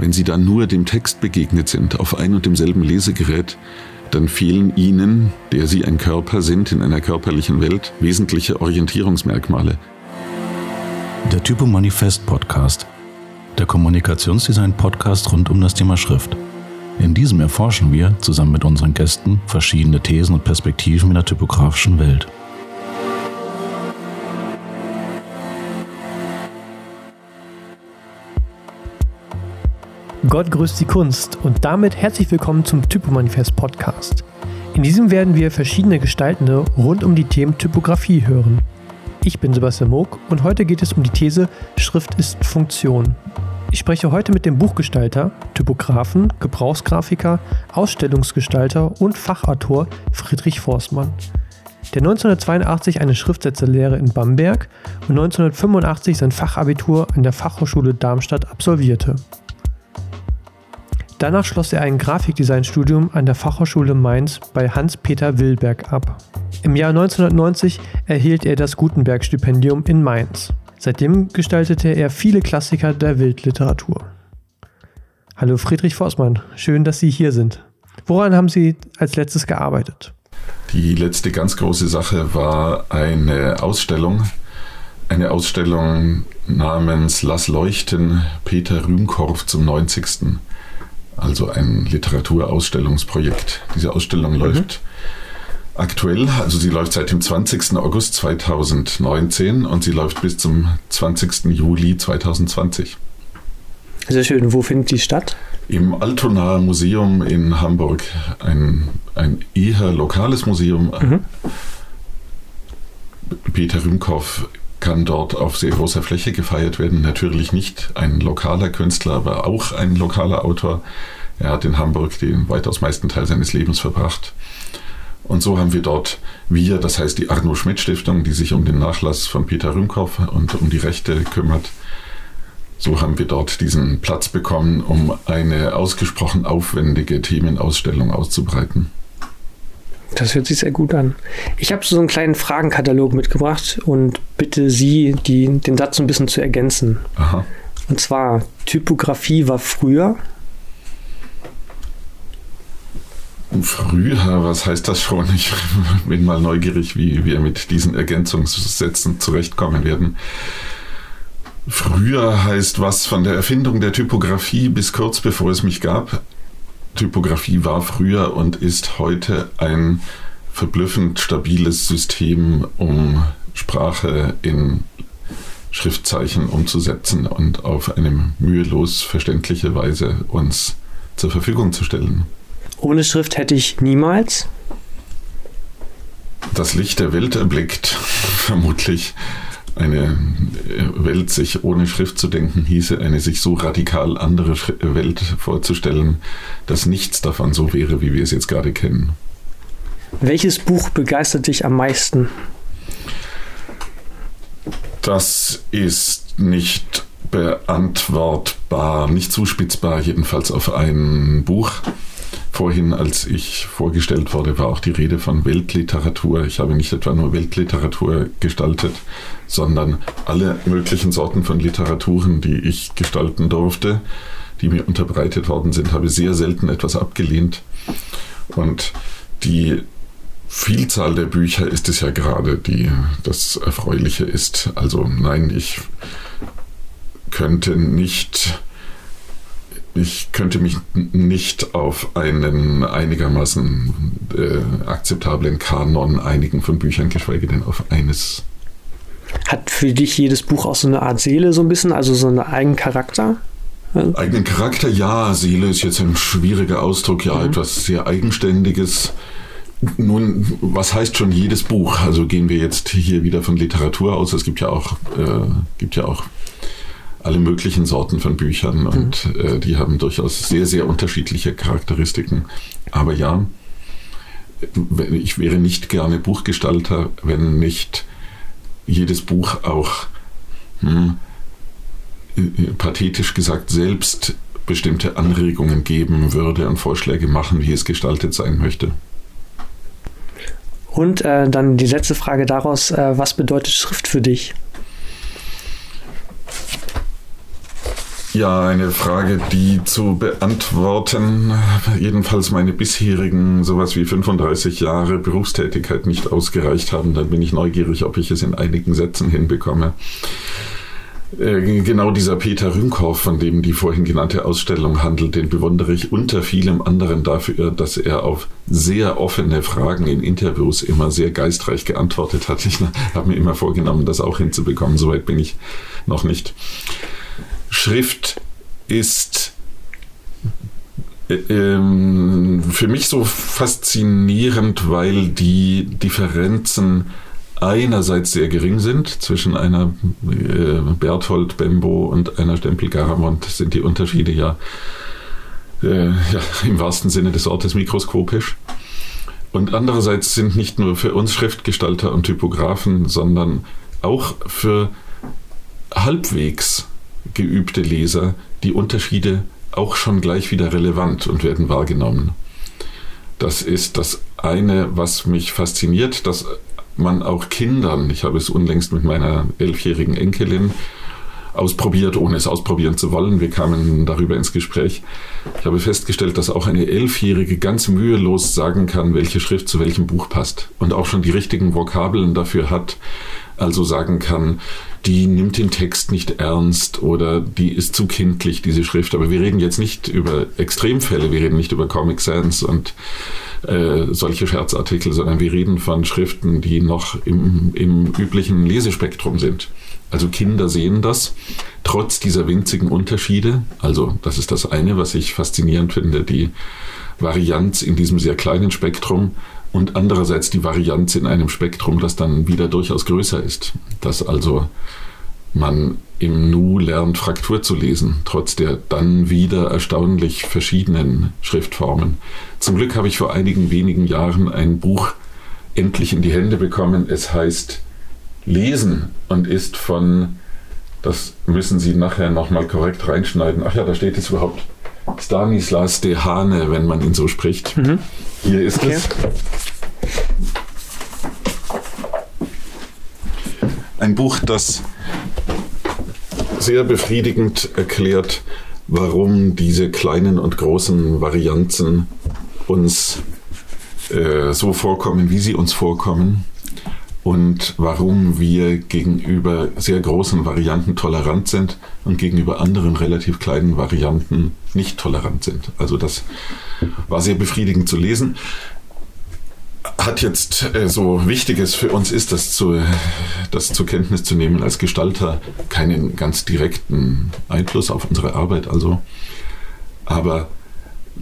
Wenn Sie dann nur dem Text begegnet sind, auf ein und demselben Lesegerät, dann fehlen Ihnen, der Sie ein Körper sind in einer körperlichen Welt, wesentliche Orientierungsmerkmale. Der Typo Manifest Podcast, der Kommunikationsdesign Podcast rund um das Thema Schrift. In diesem erforschen wir zusammen mit unseren Gästen verschiedene Thesen und Perspektiven in der typografischen Welt. Gott grüßt die Kunst und damit herzlich willkommen zum Typomanifest Podcast. In diesem werden wir verschiedene Gestaltende rund um die Themen Typografie hören. Ich bin Sebastian Moog und heute geht es um die These Schrift ist Funktion. Ich spreche heute mit dem Buchgestalter, Typografen, Gebrauchsgrafiker, Ausstellungsgestalter und Fachautor Friedrich Forstmann, der 1982 eine Schriftsetzerlehre in Bamberg und 1985 sein Fachabitur an der Fachhochschule Darmstadt absolvierte. Danach schloss er ein Grafikdesignstudium an der Fachhochschule Mainz bei Hans-Peter Willberg ab. Im Jahr 1990 erhielt er das Gutenberg-Stipendium in Mainz. Seitdem gestaltete er viele Klassiker der Wildliteratur. Hallo Friedrich Forstmann, schön, dass Sie hier sind. Woran haben Sie als letztes gearbeitet? Die letzte ganz große Sache war eine Ausstellung, eine Ausstellung namens Lass leuchten Peter Rühmkorff zum 90 also ein Literaturausstellungsprojekt. Diese Ausstellung mhm. läuft aktuell, also sie läuft seit dem 20. August 2019 und sie läuft bis zum 20. Juli 2020. Sehr schön. Wo findet die statt? Im Altonaer Museum in Hamburg. Ein, ein eher lokales Museum. Mhm. Peter Rümkow kann dort auf sehr großer Fläche gefeiert werden. Natürlich nicht ein lokaler Künstler, aber auch ein lokaler Autor. Er hat in Hamburg den weitaus meisten Teil seines Lebens verbracht. Und so haben wir dort, wir, das heißt die Arno Schmidt Stiftung, die sich um den Nachlass von Peter Rümkow und um die Rechte kümmert, so haben wir dort diesen Platz bekommen, um eine ausgesprochen aufwendige Themenausstellung auszubreiten. Das hört sich sehr gut an. Ich habe so einen kleinen Fragenkatalog mitgebracht und bitte Sie, die, den Satz ein bisschen zu ergänzen. Aha. Und zwar, Typografie war früher. Früher, was heißt das schon? Ich bin mal neugierig, wie wir mit diesen Ergänzungssätzen zurechtkommen werden. Früher heißt was von der Erfindung der Typografie bis kurz bevor es mich gab. Typografie war früher und ist heute ein verblüffend stabiles System, um Sprache in Schriftzeichen umzusetzen und auf eine mühelos verständliche Weise uns zur Verfügung zu stellen. Ohne Schrift hätte ich niemals das Licht der Welt erblickt, vermutlich eine Welt sich ohne Schrift zu denken hieße, eine sich so radikal andere Welt vorzustellen, dass nichts davon so wäre, wie wir es jetzt gerade kennen. Welches Buch begeistert dich am meisten? Das ist nicht beantwortbar, nicht zuspitzbar, jedenfalls auf ein Buch. Vorhin, als ich vorgestellt wurde, war auch die Rede von Weltliteratur. Ich habe nicht etwa nur Weltliteratur gestaltet, sondern alle möglichen Sorten von Literaturen, die ich gestalten durfte, die mir unterbreitet worden sind, habe sehr selten etwas abgelehnt. Und die Vielzahl der Bücher ist es ja gerade, die das Erfreuliche ist. Also nein, ich könnte nicht ich könnte mich nicht auf einen einigermaßen äh, akzeptablen Kanon einigen von Büchern, geschweige denn auf eines. Hat für dich jedes Buch auch so eine Art Seele, so ein bisschen, also so einen eigenen Charakter? Eigenen Charakter, ja. Seele ist jetzt ein schwieriger Ausdruck, ja, mhm. etwas sehr Eigenständiges. Nun, was heißt schon jedes Buch? Also gehen wir jetzt hier wieder von Literatur aus. Es gibt ja auch, äh, gibt ja auch alle möglichen Sorten von Büchern und mhm. äh, die haben durchaus sehr, sehr unterschiedliche Charakteristiken. Aber ja, ich wäre nicht gerne Buchgestalter, wenn nicht jedes Buch auch hm, äh, pathetisch gesagt selbst bestimmte Anregungen geben würde und Vorschläge machen, wie es gestaltet sein möchte. Und äh, dann die letzte Frage daraus, äh, was bedeutet Schrift für dich? Ja, eine Frage, die zu beantworten, jedenfalls meine bisherigen sowas wie 35 Jahre Berufstätigkeit nicht ausgereicht haben. Dann bin ich neugierig, ob ich es in einigen Sätzen hinbekomme. Äh, genau dieser Peter Rünkhoff, von dem die vorhin genannte Ausstellung handelt, den bewundere ich unter vielem anderen dafür, dass er auf sehr offene Fragen in Interviews immer sehr geistreich geantwortet hat. Ich habe mir immer vorgenommen, das auch hinzubekommen. Soweit bin ich noch nicht. Schrift ist äh, ähm, für mich so faszinierend, weil die Differenzen einerseits sehr gering sind. Zwischen einer äh, Berthold Bembo und einer Stempel Garamond sind die Unterschiede ja, äh, ja im wahrsten Sinne des Wortes mikroskopisch. Und andererseits sind nicht nur für uns Schriftgestalter und Typografen, sondern auch für halbwegs geübte Leser die Unterschiede auch schon gleich wieder relevant und werden wahrgenommen. Das ist das eine, was mich fasziniert, dass man auch Kindern, ich habe es unlängst mit meiner elfjährigen Enkelin ausprobiert, ohne es ausprobieren zu wollen. Wir kamen darüber ins Gespräch. Ich habe festgestellt, dass auch eine Elfjährige ganz mühelos sagen kann, welche Schrift zu welchem Buch passt und auch schon die richtigen Vokabeln dafür hat. Also sagen kann, die nimmt den Text nicht ernst oder die ist zu kindlich, diese Schrift. Aber wir reden jetzt nicht über Extremfälle, wir reden nicht über Comic Sans und äh, solche Scherzartikel, sondern wir reden von Schriften, die noch im, im üblichen Lesespektrum sind. Also Kinder sehen das trotz dieser winzigen Unterschiede. Also das ist das eine, was ich faszinierend finde, die Varianz in diesem sehr kleinen Spektrum und andererseits die Varianz in einem Spektrum, das dann wieder durchaus größer ist. Dass also man im Nu lernt, Fraktur zu lesen, trotz der dann wieder erstaunlich verschiedenen Schriftformen. Zum Glück habe ich vor einigen wenigen Jahren ein Buch endlich in die Hände bekommen. Es heißt Lesen und ist von, das müssen Sie nachher nochmal korrekt reinschneiden. Ach ja, da steht es überhaupt Stanislas de Hane, wenn man ihn so spricht. Mhm. Hier ist okay. es. Ein Buch, das sehr befriedigend erklärt, warum diese kleinen und großen Varianzen uns äh, so vorkommen, wie sie uns vorkommen und warum wir gegenüber sehr großen Varianten tolerant sind und gegenüber anderen relativ kleinen Varianten nicht tolerant sind. Also das war sehr befriedigend zu lesen. Hat jetzt äh, so Wichtiges für uns ist, das, zu, das zur Kenntnis zu nehmen als Gestalter, keinen ganz direkten Einfluss auf unsere Arbeit, also. Aber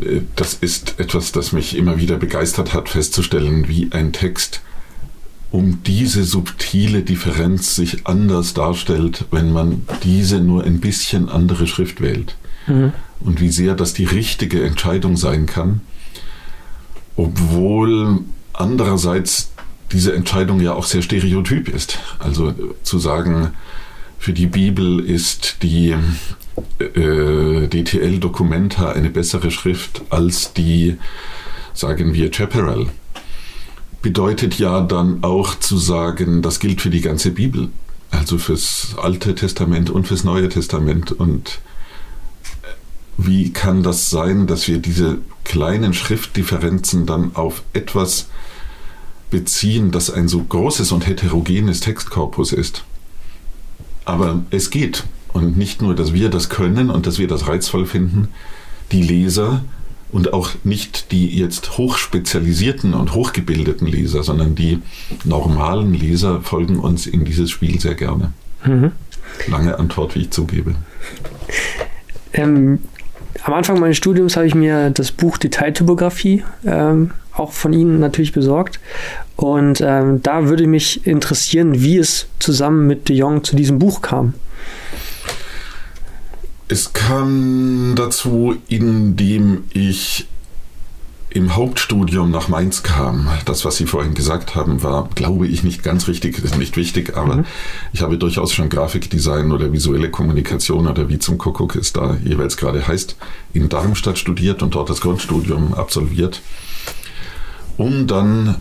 äh, das ist etwas, das mich immer wieder begeistert hat, festzustellen, wie ein Text um diese subtile Differenz sich anders darstellt, wenn man diese nur ein bisschen andere Schrift wählt. Mhm. Und wie sehr das die richtige Entscheidung sein kann, obwohl andererseits diese Entscheidung ja auch sehr stereotyp ist. Also zu sagen, für die Bibel ist die äh, DTL Documenta eine bessere Schrift als die, sagen wir, Chaparral bedeutet ja dann auch zu sagen, das gilt für die ganze Bibel, also fürs Alte Testament und fürs Neue Testament. Und wie kann das sein, dass wir diese kleinen Schriftdifferenzen dann auf etwas beziehen, das ein so großes und heterogenes Textkorpus ist? Aber es geht. Und nicht nur, dass wir das können und dass wir das reizvoll finden, die Leser und auch nicht die jetzt hochspezialisierten und hochgebildeten Leser, sondern die normalen Leser folgen uns in dieses Spiel sehr gerne. Mhm. Lange Antwort, wie ich zugebe. Ähm, am Anfang meines Studiums habe ich mir das Buch Detailtypografie ähm, auch von Ihnen natürlich besorgt. Und ähm, da würde mich interessieren, wie es zusammen mit de Jong zu diesem Buch kam. Es kam dazu, indem ich im Hauptstudium nach Mainz kam. Das, was Sie vorhin gesagt haben, war, glaube ich, nicht ganz richtig, ist nicht wichtig, aber mhm. ich habe durchaus schon Grafikdesign oder visuelle Kommunikation oder wie zum Kuckuck es da jeweils gerade heißt, in Darmstadt studiert und dort das Grundstudium absolviert, um dann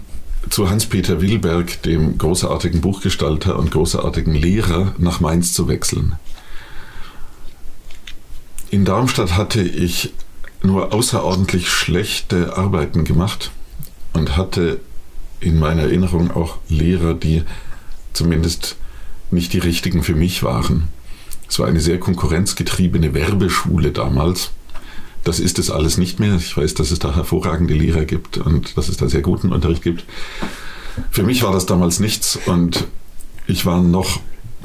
zu Hans-Peter Wilberg, dem großartigen Buchgestalter und großartigen Lehrer, nach Mainz zu wechseln. In Darmstadt hatte ich nur außerordentlich schlechte Arbeiten gemacht und hatte in meiner Erinnerung auch Lehrer, die zumindest nicht die richtigen für mich waren. Es war eine sehr konkurrenzgetriebene Werbeschule damals. Das ist es alles nicht mehr. Ich weiß, dass es da hervorragende Lehrer gibt und dass es da sehr guten Unterricht gibt. Für mich war das damals nichts und ich war noch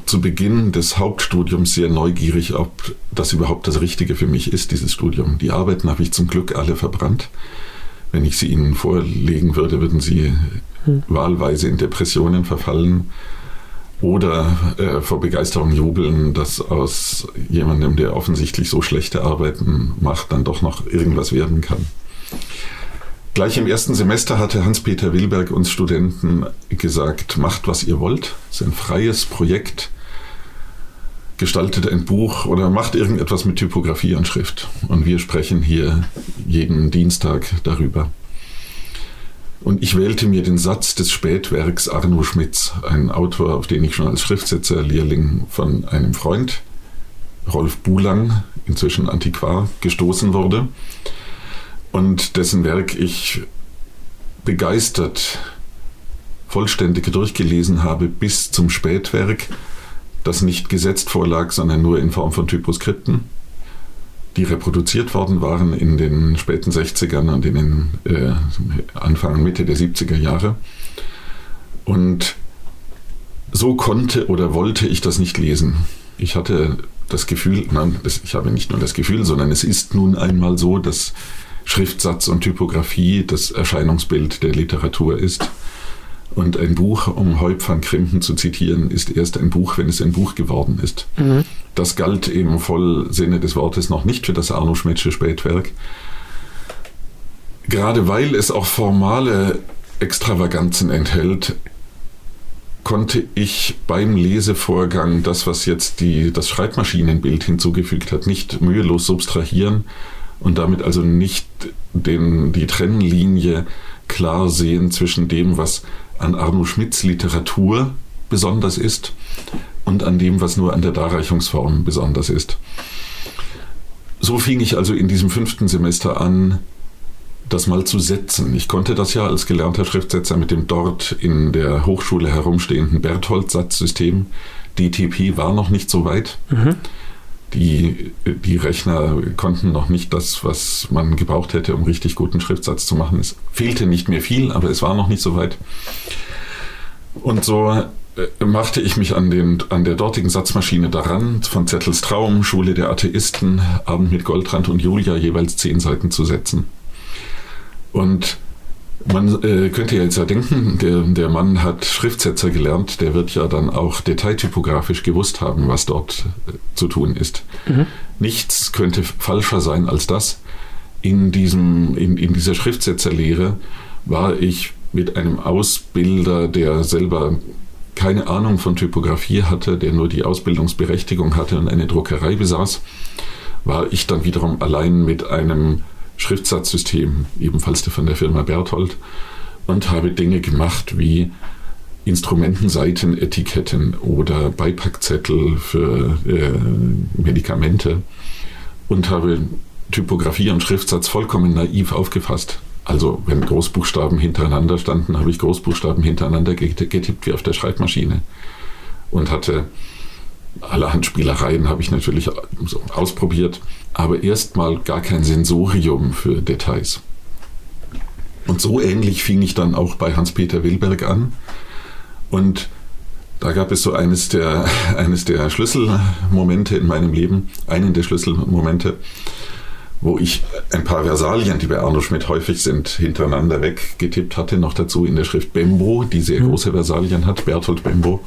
zu Beginn des Hauptstudiums sehr neugierig, ob das überhaupt das Richtige für mich ist, dieses Studium. Die Arbeiten habe ich zum Glück alle verbrannt. Wenn ich sie Ihnen vorlegen würde, würden Sie hm. wahlweise in Depressionen verfallen oder äh, vor Begeisterung jubeln, dass aus jemandem, der offensichtlich so schlechte Arbeiten macht, dann doch noch irgendwas werden kann. Gleich im ersten Semester hatte Hans-Peter Wilberg uns Studenten gesagt, macht, was ihr wollt. Es ist ein freies Projekt. Gestaltet ein Buch oder macht irgendetwas mit Typografie und Schrift. Und wir sprechen hier jeden Dienstag darüber. Und ich wählte mir den Satz des Spätwerks Arno Schmitz, ein Autor, auf den ich schon als Schriftsetzer-Lehrling von einem Freund, Rolf Bulang, inzwischen Antiquar, gestoßen wurde und dessen Werk ich begeistert vollständig durchgelesen habe bis zum Spätwerk, das nicht gesetzt vorlag, sondern nur in Form von Typoskripten, die reproduziert worden waren in den späten 60ern und in den äh, Anfang, Mitte der 70er Jahre. Und so konnte oder wollte ich das nicht lesen. Ich hatte das Gefühl, nein, das, ich habe nicht nur das Gefühl, sondern es ist nun einmal so, dass Schriftsatz und Typografie das Erscheinungsbild der Literatur ist. Und ein Buch, um Heup van Krimpen zu zitieren, ist erst ein Buch, wenn es ein Buch geworden ist. Mhm. Das galt im Vollsinne des Wortes noch nicht für das Arno Schmidtsche Spätwerk. Gerade weil es auch formale Extravaganzen enthält, konnte ich beim Lesevorgang das, was jetzt die, das Schreibmaschinenbild hinzugefügt hat, nicht mühelos substrahieren, und damit also nicht den, die Trennlinie klar sehen zwischen dem, was an Arno Schmidts Literatur besonders ist und an dem, was nur an der Darreichungsform besonders ist. So fing ich also in diesem fünften Semester an, das mal zu setzen. Ich konnte das ja als gelernter Schriftsetzer mit dem dort in der Hochschule herumstehenden Berthold-Satzsystem. DTP war noch nicht so weit. Mhm die, die Rechner konnten noch nicht das, was man gebraucht hätte, um richtig guten Schriftsatz zu machen. Es fehlte nicht mehr viel, aber es war noch nicht so weit. Und so äh, machte ich mich an, den, an der dortigen Satzmaschine daran, von Zettels Traum, Schule der Atheisten, Abend mit Goldrand und Julia jeweils zehn Seiten zu setzen. Und man äh, könnte ja jetzt ja denken, der, der Mann hat Schriftsetzer gelernt, der wird ja dann auch detailtypografisch gewusst haben, was dort äh, zu tun ist. Mhm. Nichts könnte falscher sein als das. In, diesem, in, in dieser Schriftsetzerlehre war ich mit einem Ausbilder, der selber keine Ahnung von Typografie hatte, der nur die Ausbildungsberechtigung hatte und eine Druckerei besaß, war ich dann wiederum allein mit einem Schriftsatzsystem, ebenfalls von der Firma Berthold, und habe Dinge gemacht wie Instrumentenseitenetiketten oder Beipackzettel für äh, Medikamente und habe Typografie und Schriftsatz vollkommen naiv aufgefasst. Also wenn Großbuchstaben hintereinander standen, habe ich Großbuchstaben hintereinander getippt wie auf der Schreibmaschine und hatte allerhand Spielereien habe ich natürlich so ausprobiert, aber erstmal gar kein Sensorium für Details. Und so ähnlich fing ich dann auch bei Hans-Peter Wilberg an. Und da gab es so eines der, eines der Schlüsselmomente in meinem Leben, einen der Schlüsselmomente, wo ich ein paar Versalien, die bei Arno Schmidt häufig sind, hintereinander weggetippt hatte, noch dazu in der Schrift Bembo, die sehr mhm. große Versalien hat, Berthold Bembo.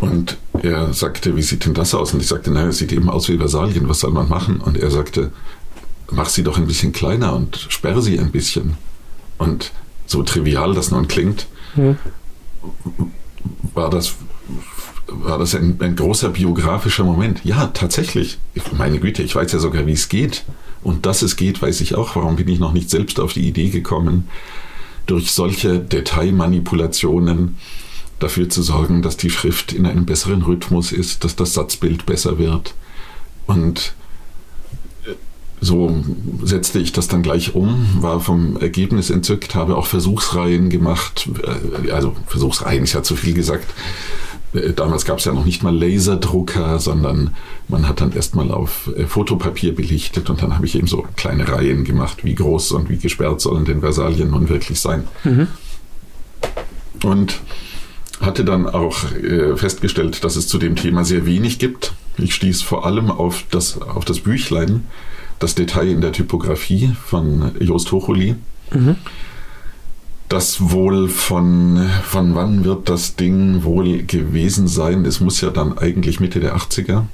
Und er sagte, wie sieht denn das aus? Und ich sagte, naja, es sieht eben aus wie Versalien, was soll man machen? Und er sagte, mach sie doch ein bisschen kleiner und sperre sie ein bisschen. Und so trivial das nun klingt, hm. war das, war das ein, ein, großer biografischer Moment. Ja, tatsächlich. Meine Güte, ich weiß ja sogar, wie es geht. Und dass es geht, weiß ich auch. Warum bin ich noch nicht selbst auf die Idee gekommen, durch solche Detailmanipulationen dafür zu sorgen, dass die Schrift in einem besseren Rhythmus ist, dass das Satzbild besser wird, Und so setzte ich das dann gleich um, war vom Ergebnis entzückt, habe auch Versuchsreihen gemacht. Äh, also Versuchsreihen ist ja zu viel gesagt. Äh, damals gab es ja noch nicht mal Laserdrucker, sondern man hat dann erstmal auf äh, Fotopapier belichtet und dann habe ich eben so kleine Reihen gemacht, wie groß und wie gesperrt sollen denn Versalien nun wirklich sein. Mhm. Und hatte dann auch festgestellt, dass es zu dem Thema sehr wenig gibt. Ich stieß vor allem auf das, auf das Büchlein, das Detail in der Typografie von Jost Hochuli. Mhm. Das wohl von, von wann wird das Ding wohl gewesen sein? Es muss ja dann eigentlich Mitte der 80er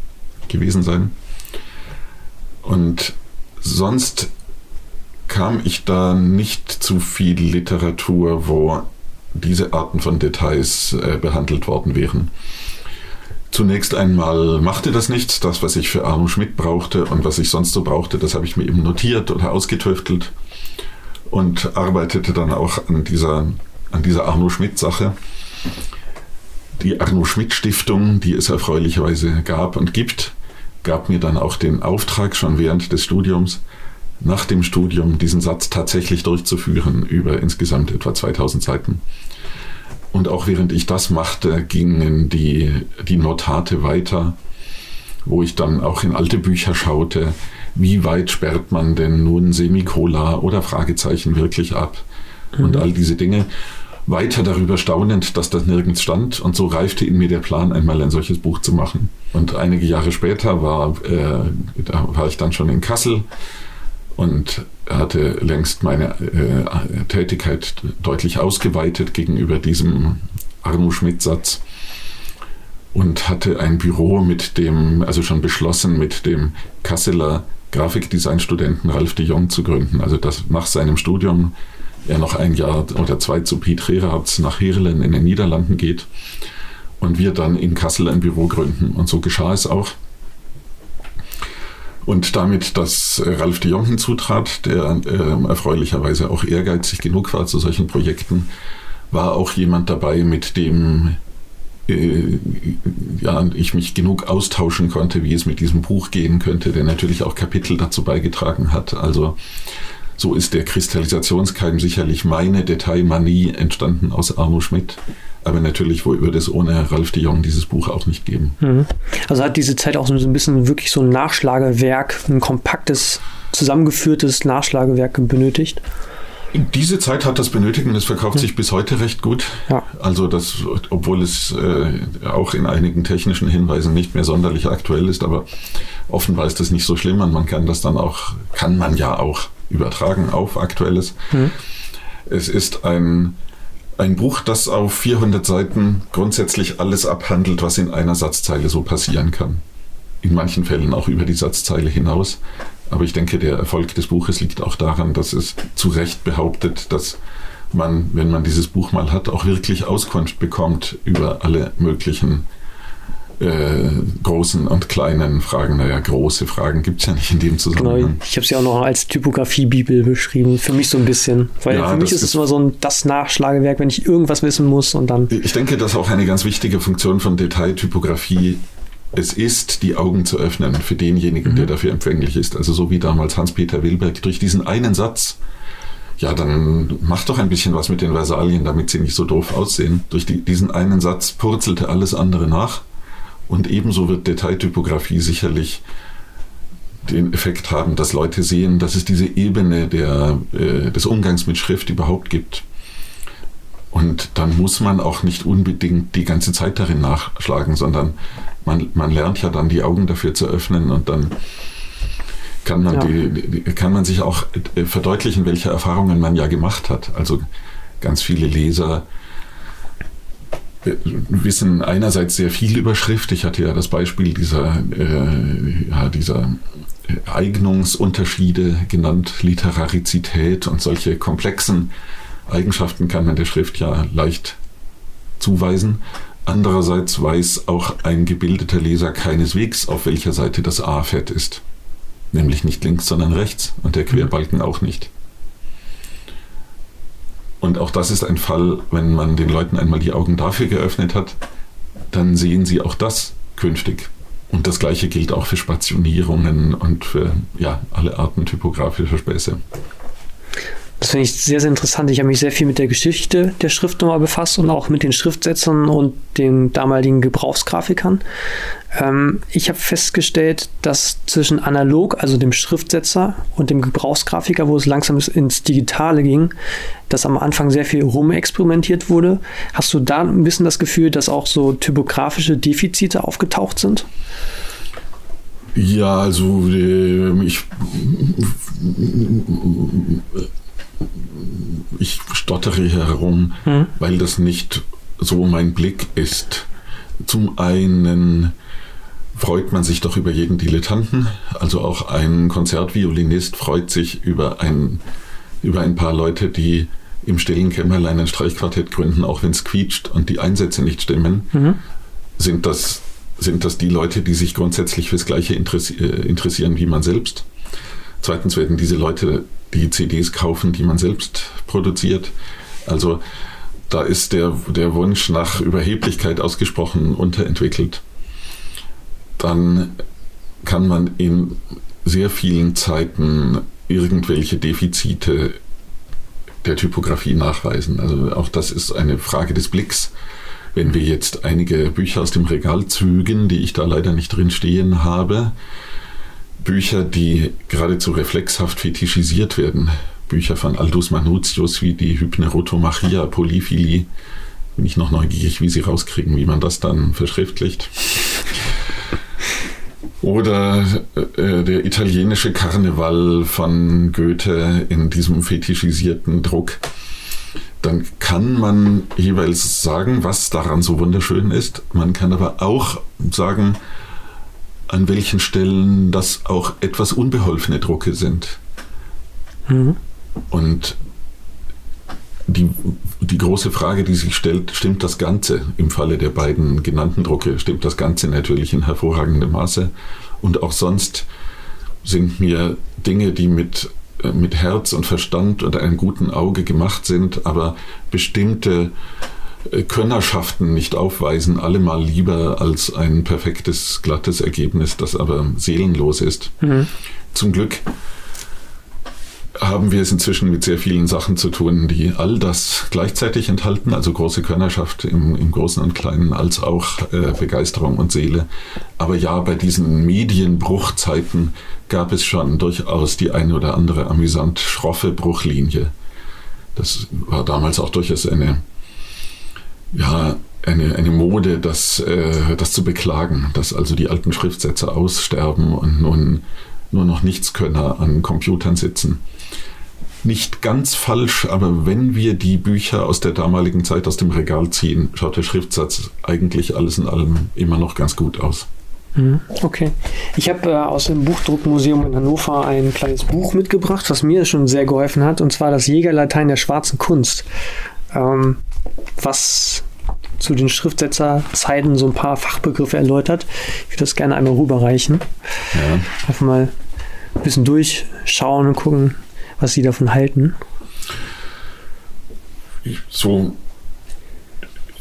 gewesen sein. Und sonst kam ich da nicht zu viel Literatur, wo diese Arten von Details äh, behandelt worden wären. Zunächst einmal machte das nichts. Das, was ich für Arno Schmidt brauchte und was ich sonst so brauchte, das habe ich mir eben notiert oder ausgetüftelt und arbeitete dann auch an dieser, an dieser Arno Schmidt-Sache. Die Arno Schmidt Stiftung, die es erfreulicherweise gab und gibt, gab mir dann auch den Auftrag schon während des Studiums, nach dem Studium diesen Satz tatsächlich durchzuführen über insgesamt etwa 2000 Seiten. Und auch während ich das machte, gingen die, die Notate weiter, wo ich dann auch in alte Bücher schaute, wie weit sperrt man denn nun Semikola oder Fragezeichen wirklich ab mhm. und all diese Dinge. Weiter darüber staunend, dass das nirgends stand. Und so reifte in mir der Plan, einmal ein solches Buch zu machen. Und einige Jahre später war, äh, da war ich dann schon in Kassel und hatte längst meine äh, Tätigkeit deutlich ausgeweitet gegenüber diesem Arno Schmidt-Satz und hatte ein Büro mit dem, also schon beschlossen, mit dem Kasseler Grafikdesign-Studenten Ralf de Jong zu gründen. Also dass nach seinem Studium er noch ein Jahr oder zwei zu Piet Rerhardt nach Herelen in den Niederlanden geht und wir dann in Kassel ein Büro gründen. Und so geschah es auch. Und damit, dass Ralf de Jong hinzutrat, der äh, erfreulicherweise auch ehrgeizig genug war zu solchen Projekten, war auch jemand dabei, mit dem äh, ja, ich mich genug austauschen konnte, wie es mit diesem Buch gehen könnte, der natürlich auch Kapitel dazu beigetragen hat. Also so ist der Kristallisationskeim sicherlich meine Detailmanie entstanden aus Arno Schmidt. Aber natürlich würde es ohne Ralf de Jong dieses Buch auch nicht geben. Mhm. Also hat diese Zeit auch so ein bisschen wirklich so ein Nachschlagewerk, ein kompaktes, zusammengeführtes Nachschlagewerk benötigt? Diese Zeit hat das benötigt und es verkauft mhm. sich bis heute recht gut. Ja. Also das, obwohl es äh, auch in einigen technischen Hinweisen nicht mehr sonderlich aktuell ist, aber offenbar ist das nicht so schlimm und man kann das dann auch, kann man ja auch übertragen auf Aktuelles. Mhm. Es ist ein, ein Buch, das auf 400 Seiten grundsätzlich alles abhandelt, was in einer Satzzeile so passieren kann. In manchen Fällen auch über die Satzzeile hinaus. Aber ich denke, der Erfolg des Buches liegt auch daran, dass es zu Recht behauptet, dass man, wenn man dieses Buch mal hat, auch wirklich Auskunft bekommt über alle möglichen äh, großen und kleinen Fragen. Naja, große Fragen gibt es ja nicht in dem Zusammenhang. Genau, ich habe ja auch noch als Typografie-Bibel beschrieben, für mich so ein bisschen. Weil ja, für mich ist es immer so ein das Nachschlagewerk, wenn ich irgendwas wissen muss und dann. Ich denke, dass auch eine ganz wichtige Funktion von Detailtypografie es ist, die Augen zu öffnen für denjenigen, mhm. der dafür empfänglich ist. Also so wie damals Hans-Peter Wilberg durch diesen einen Satz ja, dann mach doch ein bisschen was mit den Versalien, damit sie nicht so doof aussehen. Durch die, diesen einen Satz purzelte alles andere nach. Und ebenso wird Detailtypografie sicherlich den Effekt haben, dass Leute sehen, dass es diese Ebene der, äh, des Umgangs mit Schrift überhaupt gibt. Und dann muss man auch nicht unbedingt die ganze Zeit darin nachschlagen, sondern man, man lernt ja dann die Augen dafür zu öffnen und dann kann man, ja. die, kann man sich auch äh, verdeutlichen, welche Erfahrungen man ja gemacht hat. Also ganz viele Leser wissen einerseits sehr viel über Schrift. Ich hatte ja das Beispiel dieser, äh, ja, dieser Eignungsunterschiede genannt, Literarizität und solche komplexen Eigenschaften kann man der Schrift ja leicht zuweisen. Andererseits weiß auch ein gebildeter Leser keineswegs, auf welcher Seite das A fett ist. Nämlich nicht links, sondern rechts und der Querbalken auch nicht. Und auch das ist ein Fall, wenn man den Leuten einmal die Augen dafür geöffnet hat, dann sehen sie auch das künftig. Und das gleiche gilt auch für Spationierungen und für ja, alle Arten typografischer Späße. Das finde ich sehr, sehr interessant. Ich habe mich sehr viel mit der Geschichte der Schriftnummer befasst und auch mit den Schriftsetzern und den damaligen Gebrauchsgrafikern. Ähm, ich habe festgestellt, dass zwischen analog, also dem Schriftsetzer und dem Gebrauchsgrafiker, wo es langsam ins Digitale ging, dass am Anfang sehr viel rumexperimentiert wurde. Hast du da ein bisschen das Gefühl, dass auch so typografische Defizite aufgetaucht sind? Ja, also äh, ich ich stottere hier herum, mhm. weil das nicht so mein Blick ist. Zum einen freut man sich doch über jeden Dilettanten. Also auch ein Konzertviolinist freut sich über ein, über ein paar Leute, die im stillen Kämmerlein ein Streichquartett gründen, auch wenn es quietscht und die Einsätze nicht stimmen. Mhm. Sind, das, sind das die Leute, die sich grundsätzlich fürs Gleiche interessi interessieren wie man selbst? Zweitens werden diese Leute die CDs kaufen, die man selbst produziert. Also da ist der, der Wunsch nach Überheblichkeit ausgesprochen unterentwickelt. Dann kann man in sehr vielen Zeiten irgendwelche Defizite der Typografie nachweisen. Also auch das ist eine Frage des Blicks. Wenn wir jetzt einige Bücher aus dem Regal zügen, die ich da leider nicht drin stehen habe, Bücher, die geradezu reflexhaft fetischisiert werden. Bücher von Aldus Manutius wie die Hypnerotomachia, Polyphilie. Bin ich noch neugierig, wie sie rauskriegen, wie man das dann verschriftlicht. Oder äh, der italienische Karneval von Goethe in diesem fetischisierten Druck. Dann kann man jeweils sagen, was daran so wunderschön ist. Man kann aber auch sagen, an welchen Stellen das auch etwas unbeholfene Drucke sind. Mhm. Und die, die große Frage, die sich stellt, stimmt das Ganze im Falle der beiden genannten Drucke, stimmt das Ganze natürlich in hervorragendem Maße. Und auch sonst sind mir Dinge, die mit, äh, mit Herz und Verstand und einem guten Auge gemacht sind, aber bestimmte äh, Könnerschaften nicht aufweisen, allemal lieber als ein perfektes, glattes Ergebnis, das aber seelenlos ist. Mhm. Zum Glück haben wir es inzwischen mit sehr vielen Sachen zu tun, die all das gleichzeitig enthalten, also große Könnerschaft im, im Großen und Kleinen, als auch äh, Begeisterung und Seele. Aber ja, bei diesen Medienbruchzeiten gab es schon durchaus die eine oder andere amüsant schroffe Bruchlinie. Das war damals auch durchaus eine ja, eine, eine Mode, das, äh, das zu beklagen, dass also die alten Schriftsätze aussterben und nun nur noch Nichtskönner an Computern sitzen. Nicht ganz falsch, aber wenn wir die Bücher aus der damaligen Zeit aus dem Regal ziehen, schaut der Schriftsatz eigentlich alles in allem immer noch ganz gut aus. Mhm, okay. Ich habe äh, aus dem Buchdruckmuseum in Hannover ein kleines Buch mitgebracht, was mir schon sehr geholfen hat, und zwar das Jägerlatein der schwarzen Kunst. Ähm, was zu den Schriftsetzerzeiten so ein paar Fachbegriffe erläutert. Ich würde das gerne einmal rüberreichen. Ja. Einfach mal ein bisschen durchschauen und gucken, was Sie davon halten. So,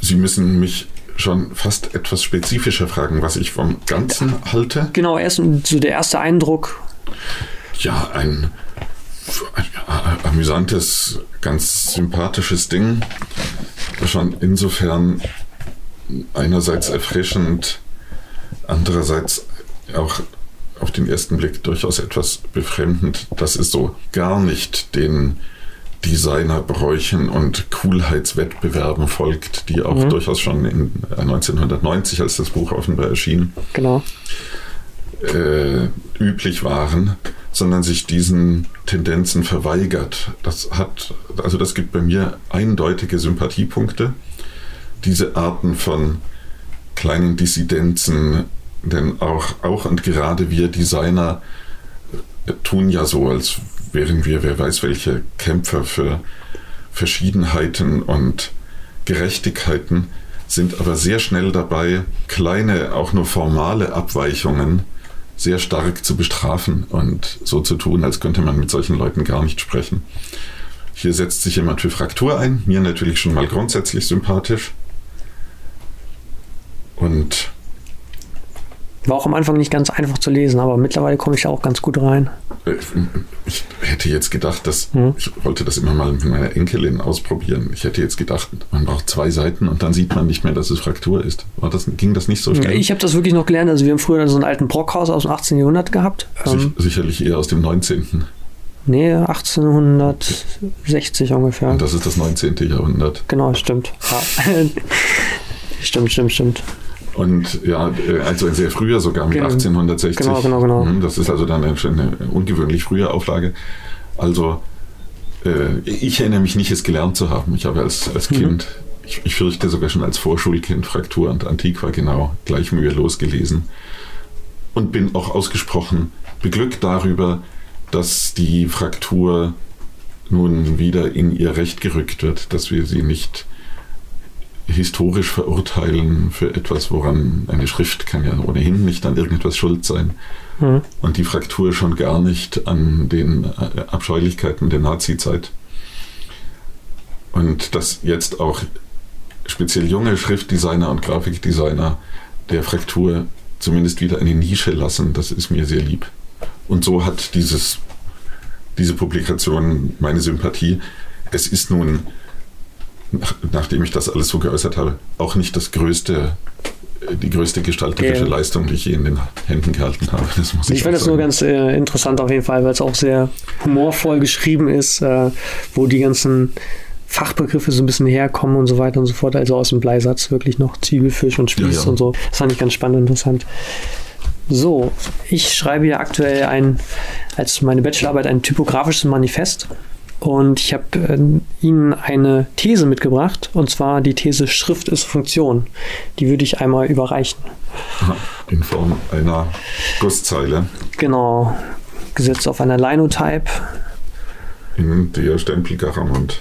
Sie müssen mich schon fast etwas spezifischer fragen, was ich vom Ganzen halte. Genau, erst so der erste Eindruck. Ja, ein, ein amüsantes, ganz sympathisches Ding schon insofern einerseits erfrischend, andererseits auch auf den ersten Blick durchaus etwas befremdend, dass es so gar nicht den Designerbräuchen und Coolheitswettbewerben folgt, die auch mhm. durchaus schon in 1990, als das Buch offenbar erschien, genau. Äh, üblich waren, sondern sich diesen Tendenzen verweigert. Das hat, also das gibt bei mir eindeutige Sympathiepunkte. Diese Arten von kleinen Dissidenzen, denn auch, auch und gerade wir Designer tun ja so, als wären wir, wer weiß welche Kämpfer für Verschiedenheiten und Gerechtigkeiten, sind aber sehr schnell dabei, kleine, auch nur formale Abweichungen sehr stark zu bestrafen und so zu tun, als könnte man mit solchen Leuten gar nicht sprechen. Hier setzt sich jemand für Fraktur ein, mir natürlich schon mal grundsätzlich sympathisch. Und War auch am Anfang nicht ganz einfach zu lesen, aber mittlerweile komme ich da auch ganz gut rein. Ich hätte jetzt gedacht, dass hm. ich wollte das immer mal mit meiner Enkelin ausprobieren. Ich hätte jetzt gedacht, man braucht zwei Seiten und dann sieht man nicht mehr, dass es Fraktur ist. War das, ging das nicht so schnell? Ich habe das wirklich noch gelernt. Also wir haben früher so einen alten Brockhaus aus dem 18. Jahrhundert gehabt. Sich, ähm, sicherlich eher aus dem 19. Nee, 1860 ungefähr. Und das ist das 19. Jahrhundert. Genau, stimmt. Ja. stimmt, stimmt, stimmt. Und ja, äh, also ein sehr früher sogar mit genau. 1860. Genau, genau, genau. Mhm, das ist also dann eine, eine ungewöhnlich frühe Auflage. Also äh, ich erinnere mich nicht, es gelernt zu haben. Ich habe als, als mhm. Kind, ich, ich, fürchte sogar schon als Vorschulkind Fraktur und Antiqua genau gleich mühelos gelesen. Und bin auch ausgesprochen beglückt darüber, dass die Fraktur nun wieder in ihr Recht gerückt wird, dass wir sie nicht historisch verurteilen für etwas, woran eine Schrift kann ja ohnehin nicht an irgendetwas schuld sein. Mhm. Und die Fraktur schon gar nicht an den äh, Abscheulichkeiten der Nazizeit. Und dass jetzt auch speziell junge Schriftdesigner und Grafikdesigner der Fraktur zumindest wieder eine Nische lassen, das ist mir sehr lieb. Und so hat dieses, diese Publikation meine Sympathie. Es ist nun nach, nachdem ich das alles so geäußert habe, auch nicht das größte, die größte gestalterische okay. Leistung, die ich je in den Händen gehalten habe. Das muss ich ich finde das nur ganz äh, interessant auf jeden Fall, weil es auch sehr humorvoll geschrieben ist, äh, wo die ganzen Fachbegriffe so ein bisschen herkommen und so weiter und so fort. Also aus dem Bleisatz wirklich noch Zwiebelfisch und Spieß ja, ja. und so. Das fand ich ganz spannend und interessant. So, ich schreibe ja aktuell ein, als meine Bachelorarbeit ein typografisches Manifest und ich habe äh, Ihnen eine These mitgebracht, und zwar die These Schrift ist Funktion. Die würde ich einmal überreichen. In Form einer Gusszeile. Genau. Gesetzt auf einer Linotype. In der Stempelgaramont.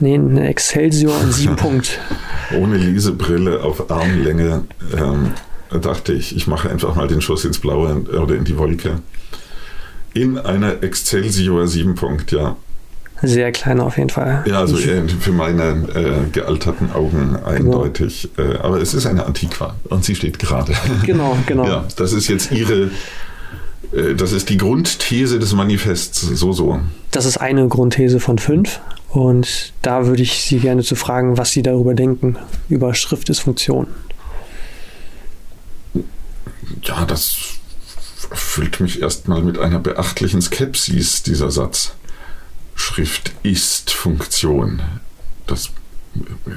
Nee, eine Excelsior in 7 Punkt. Ohne Lesebrille auf Armlänge ähm, dachte ich, ich mache einfach mal den Schuss ins Blaue oder in die Wolke. In einer Excelsior 7 Punkt, ja. Sehr klein auf jeden Fall. Ja, also für meine äh, gealterten Augen eindeutig. Genau. Äh, aber es ist eine Antiqua und sie steht gerade. Genau, genau. Ja, das ist jetzt ihre, äh, das ist die Grundthese des Manifests, so, so. Das ist eine Grundthese von fünf. Und da würde ich Sie gerne zu fragen, was Sie darüber denken, über Schrift ist Funktion. Ja, das füllt mich erstmal mit einer beachtlichen Skepsis, dieser Satz. Schrift ist Funktion. Das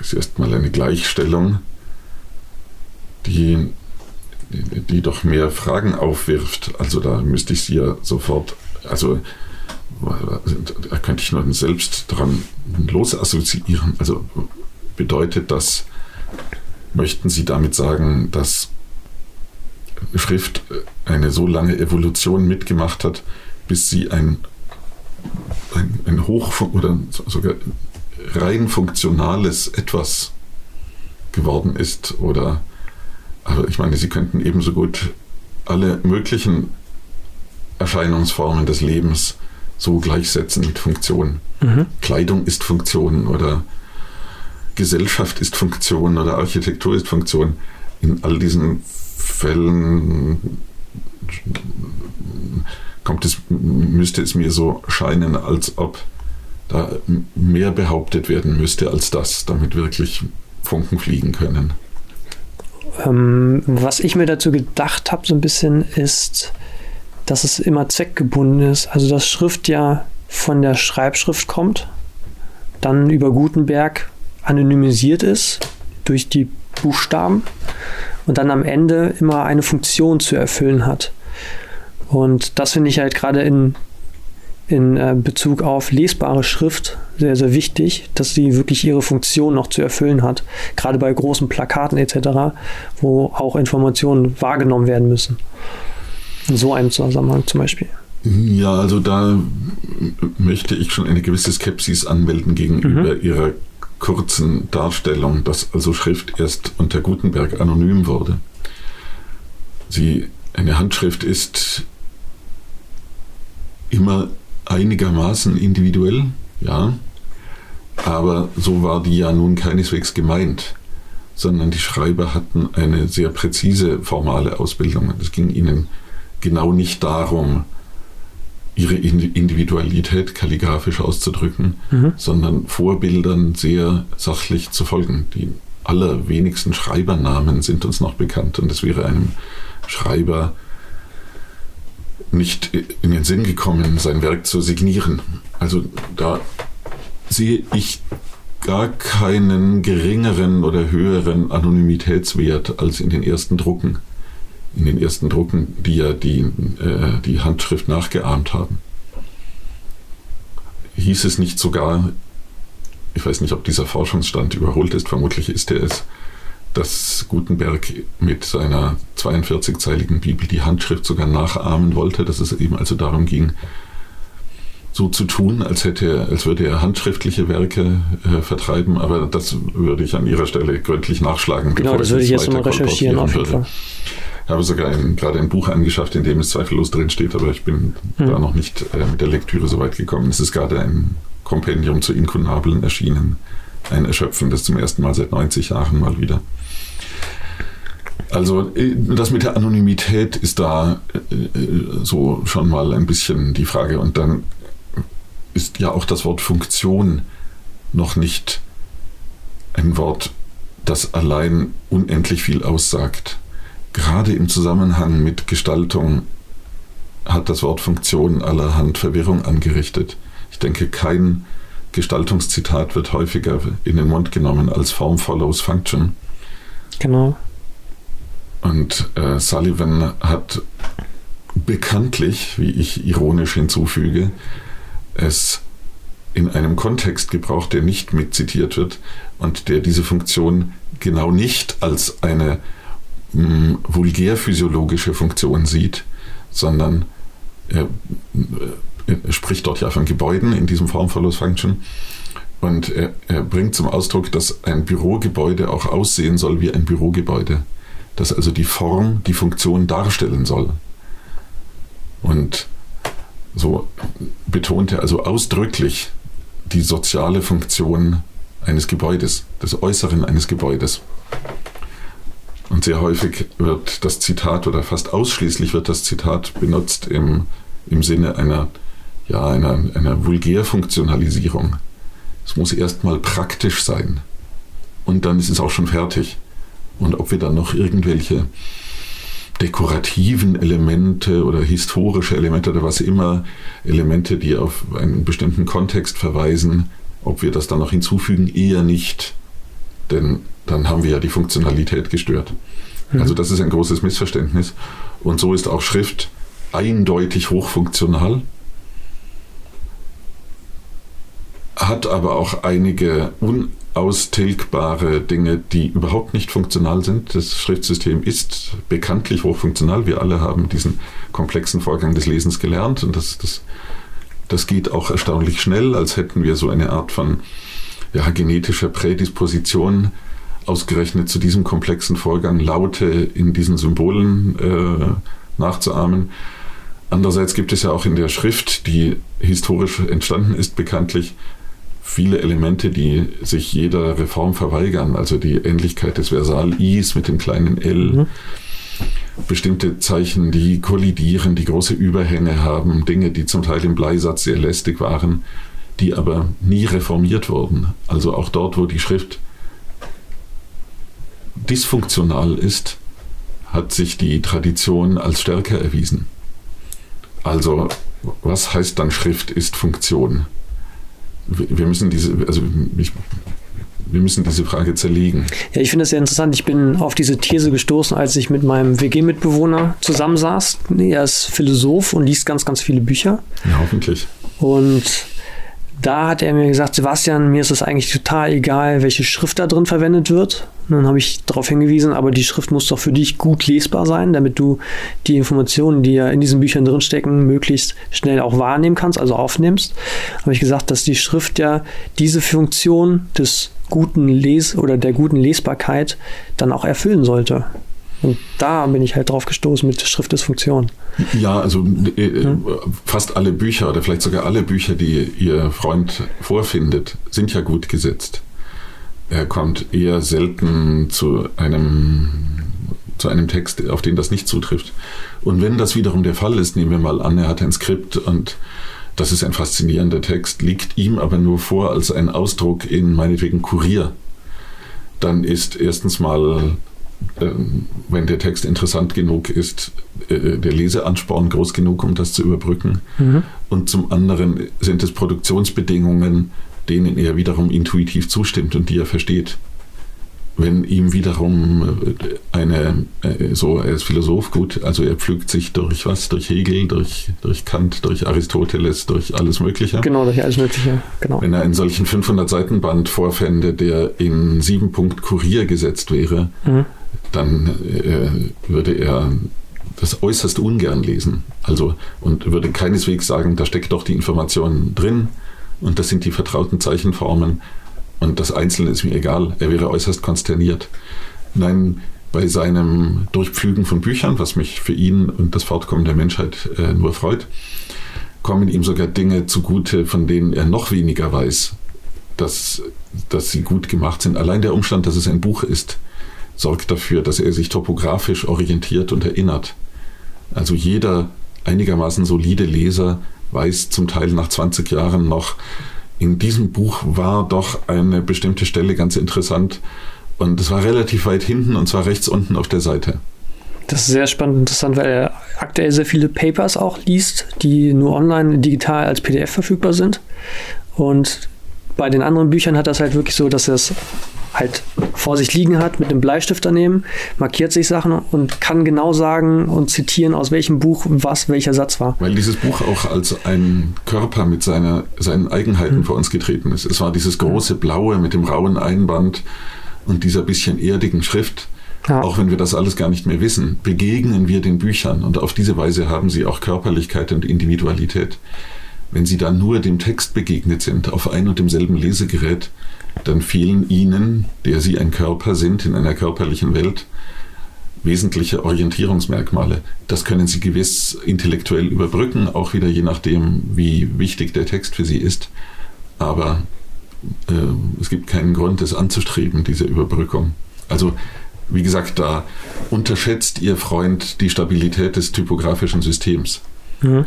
ist erstmal eine Gleichstellung, die, die, doch mehr Fragen aufwirft. Also da müsste ich sie ja sofort, also da könnte ich nur selbst dran losassoziieren. Also bedeutet das, möchten Sie damit sagen, dass Schrift eine so lange Evolution mitgemacht hat, bis sie ein ein, ein hoch oder sogar rein funktionales etwas geworden ist. Oder, aber ich meine, sie könnten ebenso gut alle möglichen Erscheinungsformen des Lebens so gleichsetzen mit Funktion. Mhm. Kleidung ist Funktion oder Gesellschaft ist Funktion oder Architektur ist Funktion. In all diesen Fällen kommt es, müsste es mir so scheinen, als ob da mehr behauptet werden müsste als das, damit wirklich Funken fliegen können. Ähm, was ich mir dazu gedacht habe, so ein bisschen, ist, dass es immer zweckgebunden ist. Also, dass Schrift ja von der Schreibschrift kommt, dann über Gutenberg anonymisiert ist durch die Buchstaben und dann am Ende immer eine Funktion zu erfüllen hat. Und das finde ich halt gerade in, in äh, Bezug auf lesbare Schrift sehr, sehr wichtig, dass sie wirklich ihre Funktion noch zu erfüllen hat. Gerade bei großen Plakaten etc., wo auch Informationen wahrgenommen werden müssen. In so einem Zusammenhang zum Beispiel. Ja, also da möchte ich schon eine gewisse Skepsis anmelden gegenüber mhm. ihrer kurzen Darstellung, dass also Schrift erst unter Gutenberg anonym wurde. Sie, eine Handschrift ist immer einigermaßen individuell, ja. Aber so war die ja nun keineswegs gemeint. sondern die Schreiber hatten eine sehr präzise formale Ausbildung. Es ging ihnen genau nicht darum, ihre Individualität kalligrafisch auszudrücken, mhm. sondern Vorbildern sehr sachlich zu folgen. Die allerwenigsten Schreibernamen sind uns noch bekannt und es wäre einem Schreiber nicht in den Sinn gekommen, sein Werk zu signieren. Also da sehe ich gar keinen geringeren oder höheren Anonymitätswert als in den ersten Drucken. In den ersten Drucken, die ja die, äh, die Handschrift nachgeahmt haben. Hieß es nicht sogar, ich weiß nicht, ob dieser Forschungsstand überholt ist, vermutlich ist er es, dass Gutenberg mit seiner 42-zeiligen Bibel die Handschrift sogar nachahmen wollte, dass es eben also darum ging, so zu tun, als hätte als würde er handschriftliche Werke äh, vertreiben, aber das würde ich an ihrer Stelle gründlich nachschlagen. Genau, das würde ich jetzt mal recherchieren auf jeden Fall. Ich habe sogar ein, gerade ein Buch angeschafft, in dem es zweifellos drin steht, aber ich bin hm. da noch nicht äh, mit der Lektüre so weit gekommen. Es ist gerade ein Kompendium zu Inkunabeln erschienen. Ein erschöpfendes zum ersten Mal seit 90 Jahren mal wieder. Also äh, das mit der Anonymität ist da äh, so schon mal ein bisschen die Frage. Und dann ist ja auch das Wort Funktion noch nicht ein Wort, das allein unendlich viel aussagt. Gerade im Zusammenhang mit Gestaltung hat das Wort Funktion allerhand Verwirrung angerichtet. Ich denke, kein Gestaltungszitat wird häufiger in den Mund genommen als Form follows Function. Genau. Und äh, Sullivan hat bekanntlich, wie ich ironisch hinzufüge, es in einem Kontext gebraucht, der nicht mitzitiert wird und der diese Funktion genau nicht als eine mh, hm, vulgärphysiologische Funktion sieht, sondern er, er, spricht dort ja von Gebäuden in diesem Form Follows Function und er, er bringt zum Ausdruck, dass ein Bürogebäude auch aussehen soll wie ein Bürogebäude, dass also die Form die Funktion darstellen soll. Und so betonte also ausdrücklich die soziale Funktion eines Gebäudes, des Äußeren eines Gebäudes. Und sehr häufig wird das Zitat oder fast ausschließlich wird das Zitat benutzt im, im Sinne einer, ja, einer, einer Vulgärfunktionalisierung. Es muss erstmal praktisch sein. Und dann ist es auch schon fertig. Und ob wir dann noch irgendwelche dekorativen Elemente oder historische Elemente oder was immer, Elemente, die auf einen bestimmten Kontext verweisen, ob wir das dann noch hinzufügen, eher nicht, denn dann haben wir ja die Funktionalität gestört. Mhm. Also das ist ein großes Missverständnis. Und so ist auch Schrift eindeutig hochfunktional, hat aber auch einige un austilgbare Dinge, die überhaupt nicht funktional sind. Das Schriftsystem ist bekanntlich hochfunktional. Wir alle haben diesen komplexen Vorgang des Lesens gelernt und das, das, das geht auch erstaunlich schnell, als hätten wir so eine Art von ja, genetischer Prädisposition ausgerechnet zu diesem komplexen Vorgang Laute in diesen Symbolen äh, nachzuahmen. Andererseits gibt es ja auch in der Schrift, die historisch entstanden ist, bekanntlich viele Elemente, die sich jeder Reform verweigern, also die Ähnlichkeit des Versal-Is mit dem kleinen L, mhm. bestimmte Zeichen, die kollidieren, die große Überhänge haben, Dinge, die zum Teil im Bleisatz sehr lästig waren, die aber nie reformiert wurden. Also auch dort, wo die Schrift dysfunktional ist, hat sich die Tradition als stärker erwiesen. Also was heißt dann Schrift ist Funktion? Wir müssen diese, also ich, wir müssen diese Frage zerlegen. Ja, ich finde das sehr interessant. Ich bin auf diese These gestoßen, als ich mit meinem WG-Mitbewohner zusammensaß. Er ist Philosoph und liest ganz, ganz viele Bücher. Ja, hoffentlich. Und da hat er mir gesagt, Sebastian, mir ist es eigentlich total egal, welche Schrift da drin verwendet wird. Und dann habe ich darauf hingewiesen, aber die Schrift muss doch für dich gut lesbar sein, damit du die Informationen, die ja in diesen Büchern drinstecken, möglichst schnell auch wahrnehmen kannst, also aufnimmst. Habe ich gesagt, dass die Schrift ja diese Funktion des guten Les- oder der guten Lesbarkeit dann auch erfüllen sollte. Und da bin ich halt drauf gestoßen mit Schriftesfunktion. Ja, also äh, hm? fast alle Bücher oder vielleicht sogar alle Bücher, die Ihr Freund vorfindet, sind ja gut gesetzt. Er kommt eher selten zu einem, zu einem Text, auf den das nicht zutrifft. Und wenn das wiederum der Fall ist, nehmen wir mal an, er hat ein Skript und das ist ein faszinierender Text, liegt ihm aber nur vor als ein Ausdruck in meinetwegen Kurier, dann ist erstens mal ähm, wenn der Text interessant genug ist, äh, der Leseansporn groß genug, um das zu überbrücken. Mhm. Und zum anderen sind es Produktionsbedingungen, denen er wiederum intuitiv zustimmt und die er versteht wenn ihm wiederum äh, eine, äh, so, er ist Philosoph, gut, also er pflügt sich durch was, durch Hegel, durch, durch Kant, durch Aristoteles, durch alles Mögliche. Genau, durch alles Mögliche, genau. Wenn er einen solchen 500-Seiten-Band vorfände, der in sieben Punkt Kurier gesetzt wäre, mhm. dann äh, würde er das äußerst ungern lesen. Also, und würde keineswegs sagen, da steckt doch die Information drin und das sind die vertrauten Zeichenformen und das Einzelne ist mir egal. Er wäre äußerst konsterniert. Nein, bei seinem Durchpflügen von Büchern, was mich für ihn und das Fortkommen der Menschheit äh, nur freut, kommen ihm sogar Dinge zugute, von denen er noch weniger weiß, dass, dass sie gut gemacht sind. Allein der Umstand, dass es ein Buch ist, sorgt dafür, dass er sich topografisch orientiert und erinnert. Also jeder einigermaßen solide Leser weiß zum Teil nach 20 Jahren noch, in diesem Buch war doch eine bestimmte Stelle ganz interessant. Und es war relativ weit hinten und zwar rechts unten auf der Seite. Das ist sehr spannend und interessant, weil er aktuell sehr viele Papers auch liest, die nur online digital als PDF verfügbar sind. Und bei den anderen Büchern hat das halt wirklich so, dass er es halt vor sich liegen hat, mit einem Bleistift daneben, markiert sich Sachen und kann genau sagen und zitieren, aus welchem Buch was welcher Satz war. Weil dieses Buch auch als ein Körper mit seiner, seinen Eigenheiten mhm. vor uns getreten ist. Es war dieses große Blaue mit dem rauen Einband und dieser bisschen erdigen Schrift. Ja. Auch wenn wir das alles gar nicht mehr wissen, begegnen wir den Büchern und auf diese Weise haben sie auch Körperlichkeit und Individualität. Wenn sie dann nur dem Text begegnet sind, auf ein und demselben Lesegerät, dann fehlen ihnen, der sie ein Körper sind in einer körperlichen Welt, wesentliche Orientierungsmerkmale. Das können sie gewiss intellektuell überbrücken, auch wieder je nachdem, wie wichtig der Text für sie ist. Aber äh, es gibt keinen Grund, es anzustreben, diese Überbrückung. Also, wie gesagt, da unterschätzt Ihr Freund die Stabilität des typografischen Systems. Mhm.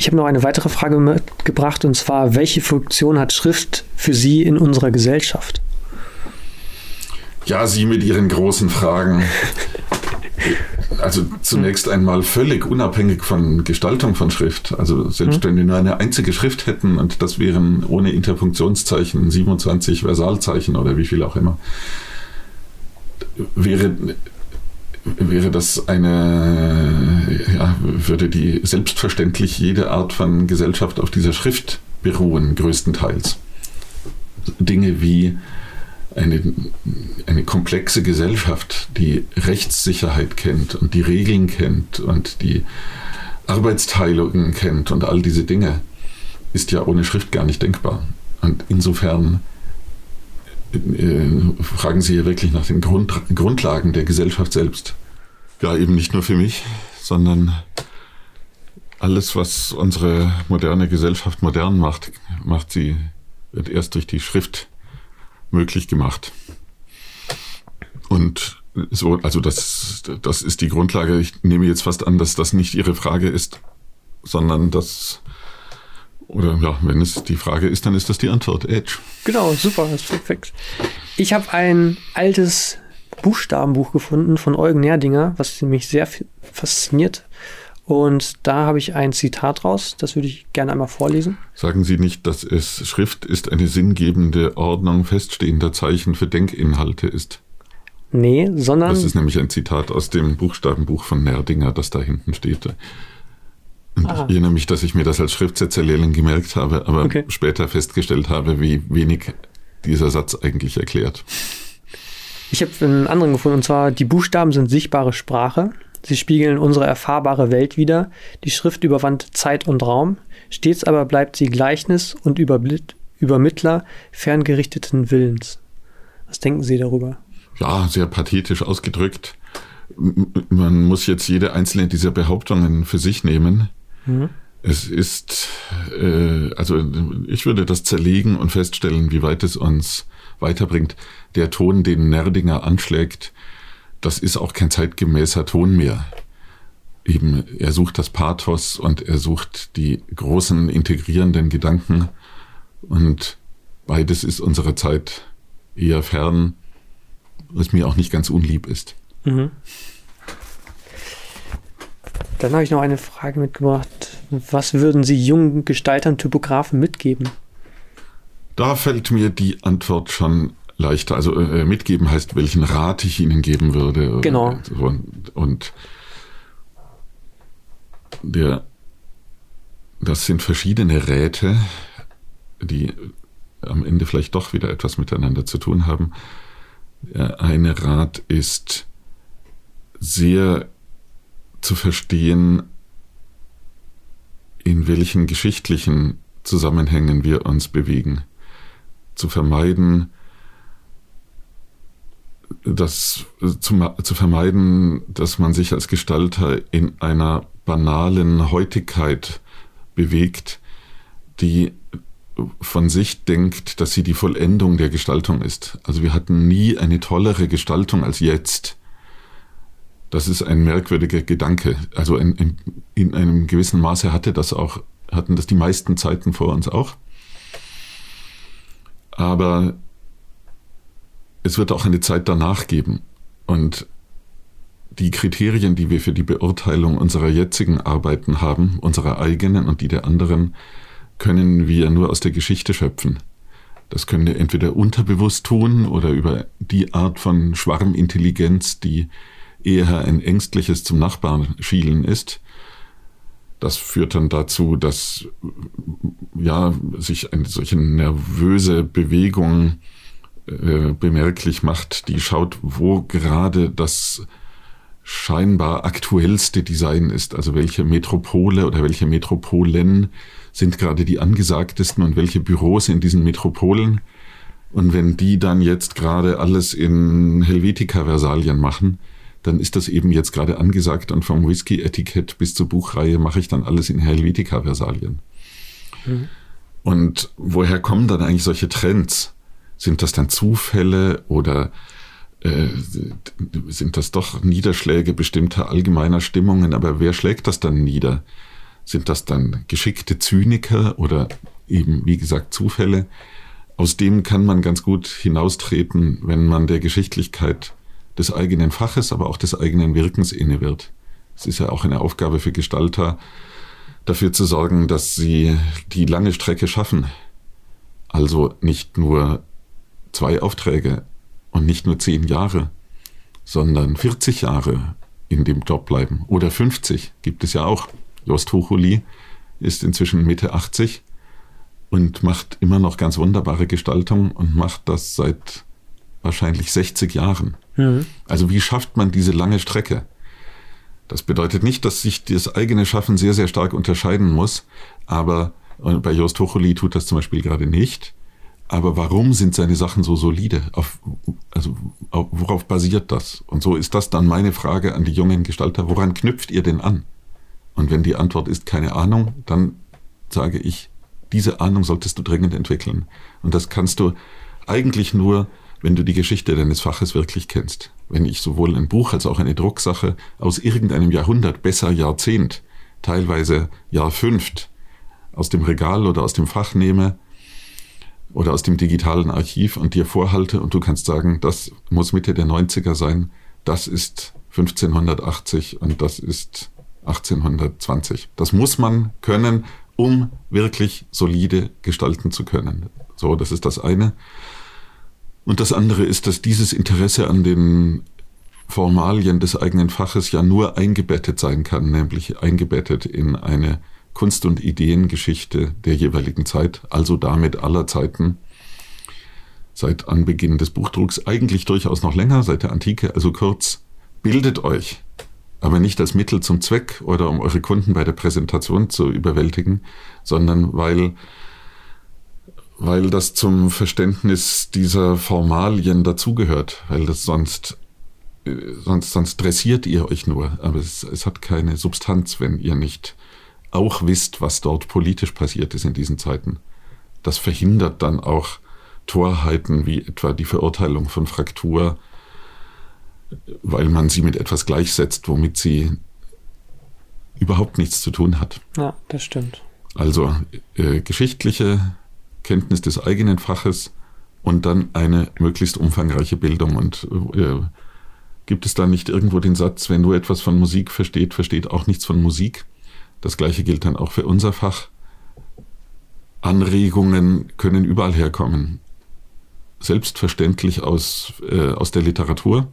Ich habe noch eine weitere Frage mitgebracht und zwar, welche Funktion hat Schrift für Sie in unserer Gesellschaft? Ja, Sie mit Ihren großen Fragen. Also zunächst einmal völlig unabhängig von Gestaltung von Schrift. Also selbst wenn wir nur eine einzige Schrift hätten und das wären ohne Interpunktionszeichen 27 Versalzeichen oder wie viel auch immer, wäre wäre das eine, ja, würde die selbstverständlich jede Art von Gesellschaft auf dieser Schrift beruhen, größtenteils. Dinge wie eine, eine komplexe Gesellschaft, die Rechtssicherheit kennt und die Regeln kennt und die Arbeitsteilungen kennt und all diese Dinge, ist ja ohne Schrift gar nicht denkbar. Und insofern äh, fragen Sie ja wirklich nach den Grund, Grundlagen der Gesellschaft selbst. Ja, eben nicht nur für mich, sondern alles, was unsere moderne Gesellschaft modern macht, macht sie, wird erst durch die Schrift möglich gemacht. Und so, also das, das ist die Grundlage. Ich nehme jetzt fast an, dass das nicht Ihre Frage ist, sondern dass oder ja, wenn es die Frage ist, dann ist das die Antwort. Edge. Genau, super, ist perfekt. Ich habe ein altes Buchstabenbuch gefunden von Eugen Nerdinger, was mich sehr fasziniert. Und da habe ich ein Zitat raus, das würde ich gerne einmal vorlesen. Sagen Sie nicht, dass es Schrift ist eine sinngebende Ordnung feststehender Zeichen für Denkinhalte ist. Nee, sondern. Das ist nämlich ein Zitat aus dem Buchstabenbuch von Nerdinger, das da hinten steht. Und Aha. ich erinnere mich, dass ich mir das als Schriftsetzerlehrling gemerkt habe, aber okay. später festgestellt habe, wie wenig dieser Satz eigentlich erklärt. Ich habe einen anderen gefunden, und zwar, die Buchstaben sind sichtbare Sprache. Sie spiegeln unsere erfahrbare Welt wider. Die Schrift überwand Zeit und Raum. Stets aber bleibt sie Gleichnis und Übermittler ferngerichteten Willens. Was denken Sie darüber? Ja, sehr pathetisch ausgedrückt. Man muss jetzt jede einzelne dieser Behauptungen für sich nehmen. Mhm. Es ist, äh, also ich würde das zerlegen und feststellen, wie weit es uns weiterbringt. Der Ton, den Nerdinger anschlägt, das ist auch kein zeitgemäßer Ton mehr. Eben, er sucht das Pathos und er sucht die großen integrierenden Gedanken und beides ist unserer Zeit eher fern, was mir auch nicht ganz unlieb ist. Mhm. Dann habe ich noch eine Frage mitgebracht. Was würden Sie jungen Gestaltern, Typografen mitgeben? Da fällt mir die Antwort schon leichter. Also äh, mitgeben heißt, welchen Rat ich Ihnen geben würde. Genau. Und, und der, das sind verschiedene Räte, die am Ende vielleicht doch wieder etwas miteinander zu tun haben. Der eine Rat ist sehr zu verstehen, in welchen geschichtlichen Zusammenhängen wir uns bewegen. Zu vermeiden, das, zu, zu vermeiden, dass man sich als Gestalter in einer banalen Heutigkeit bewegt, die von sich denkt, dass sie die Vollendung der Gestaltung ist. Also wir hatten nie eine tollere Gestaltung als jetzt. Das ist ein merkwürdiger Gedanke. Also in, in, in einem gewissen Maße hatte das auch, hatten das die meisten Zeiten vor uns auch. Aber es wird auch eine Zeit danach geben. Und die Kriterien, die wir für die Beurteilung unserer jetzigen Arbeiten haben, unserer eigenen und die der anderen, können wir nur aus der Geschichte schöpfen. Das können wir entweder unterbewusst tun oder über die Art von Schwarmintelligenz, die eher ein ängstliches zum Nachbarn schielen ist. Das führt dann dazu, dass ja, sich eine solche nervöse Bewegung äh, bemerklich macht, die schaut, wo gerade das scheinbar aktuellste Design ist, also welche Metropole oder welche Metropolen sind gerade die angesagtesten und welche Büros in diesen Metropolen. Und wenn die dann jetzt gerade alles in Helvetica-Versalien machen, dann ist das eben jetzt gerade angesagt und vom Whisky-Etikett bis zur Buchreihe mache ich dann alles in Helvetica-Versalien. Mhm. Und woher kommen dann eigentlich solche Trends? Sind das dann Zufälle oder äh, sind das doch Niederschläge bestimmter allgemeiner Stimmungen? Aber wer schlägt das dann nieder? Sind das dann geschickte Zyniker oder eben, wie gesagt, Zufälle? Aus dem kann man ganz gut hinaustreten, wenn man der Geschichtlichkeit des eigenen Faches, aber auch des eigenen Wirkens inne wird. Es ist ja auch eine Aufgabe für Gestalter, dafür zu sorgen, dass sie die lange Strecke schaffen. Also nicht nur zwei Aufträge und nicht nur zehn Jahre, sondern 40 Jahre in dem Job bleiben. Oder 50 gibt es ja auch. Jost Hochuli ist inzwischen Mitte 80 und macht immer noch ganz wunderbare Gestaltung und macht das seit wahrscheinlich 60 Jahren. Mhm. Also wie schafft man diese lange Strecke? Das bedeutet nicht, dass sich das eigene Schaffen sehr, sehr stark unterscheiden muss, aber bei Jost Hochuli tut das zum Beispiel gerade nicht. Aber warum sind seine Sachen so solide? Auf, also auf, worauf basiert das? Und so ist das dann meine Frage an die jungen Gestalter. Woran knüpft ihr denn an? Und wenn die Antwort ist keine Ahnung, dann sage ich, diese Ahnung solltest du dringend entwickeln. Und das kannst du eigentlich nur, wenn du die Geschichte deines Faches wirklich kennst. Wenn ich sowohl ein Buch als auch eine Drucksache aus irgendeinem Jahrhundert, besser Jahrzehnt, teilweise Jahr fünft, aus dem Regal oder aus dem Fach nehme, oder aus dem digitalen Archiv und dir vorhalte und du kannst sagen, das muss Mitte der 90er sein, das ist 1580 und das ist 1820. Das muss man können, um wirklich solide gestalten zu können. So, das ist das eine. Und das andere ist, dass dieses Interesse an den Formalien des eigenen Faches ja nur eingebettet sein kann, nämlich eingebettet in eine Kunst- und Ideengeschichte der jeweiligen Zeit, also damit aller Zeiten, seit Anbeginn des Buchdrucks, eigentlich durchaus noch länger, seit der Antike, also kurz, bildet euch, aber nicht als Mittel zum Zweck oder um eure Kunden bei der Präsentation zu überwältigen, sondern weil, weil das zum Verständnis dieser Formalien dazugehört, weil das sonst sonst, sonst dressiert ihr euch nur, aber es, es hat keine Substanz, wenn ihr nicht auch wisst, was dort politisch passiert ist in diesen Zeiten. Das verhindert dann auch Torheiten wie etwa die Verurteilung von Fraktur, weil man sie mit etwas gleichsetzt, womit sie überhaupt nichts zu tun hat. Ja, das stimmt. Also äh, geschichtliche Kenntnis des eigenen Faches und dann eine möglichst umfangreiche Bildung. Und äh, gibt es da nicht irgendwo den Satz, wenn nur etwas von Musik versteht, versteht auch nichts von Musik? Das gleiche gilt dann auch für unser Fach. Anregungen können überall herkommen. Selbstverständlich aus, äh, aus der Literatur,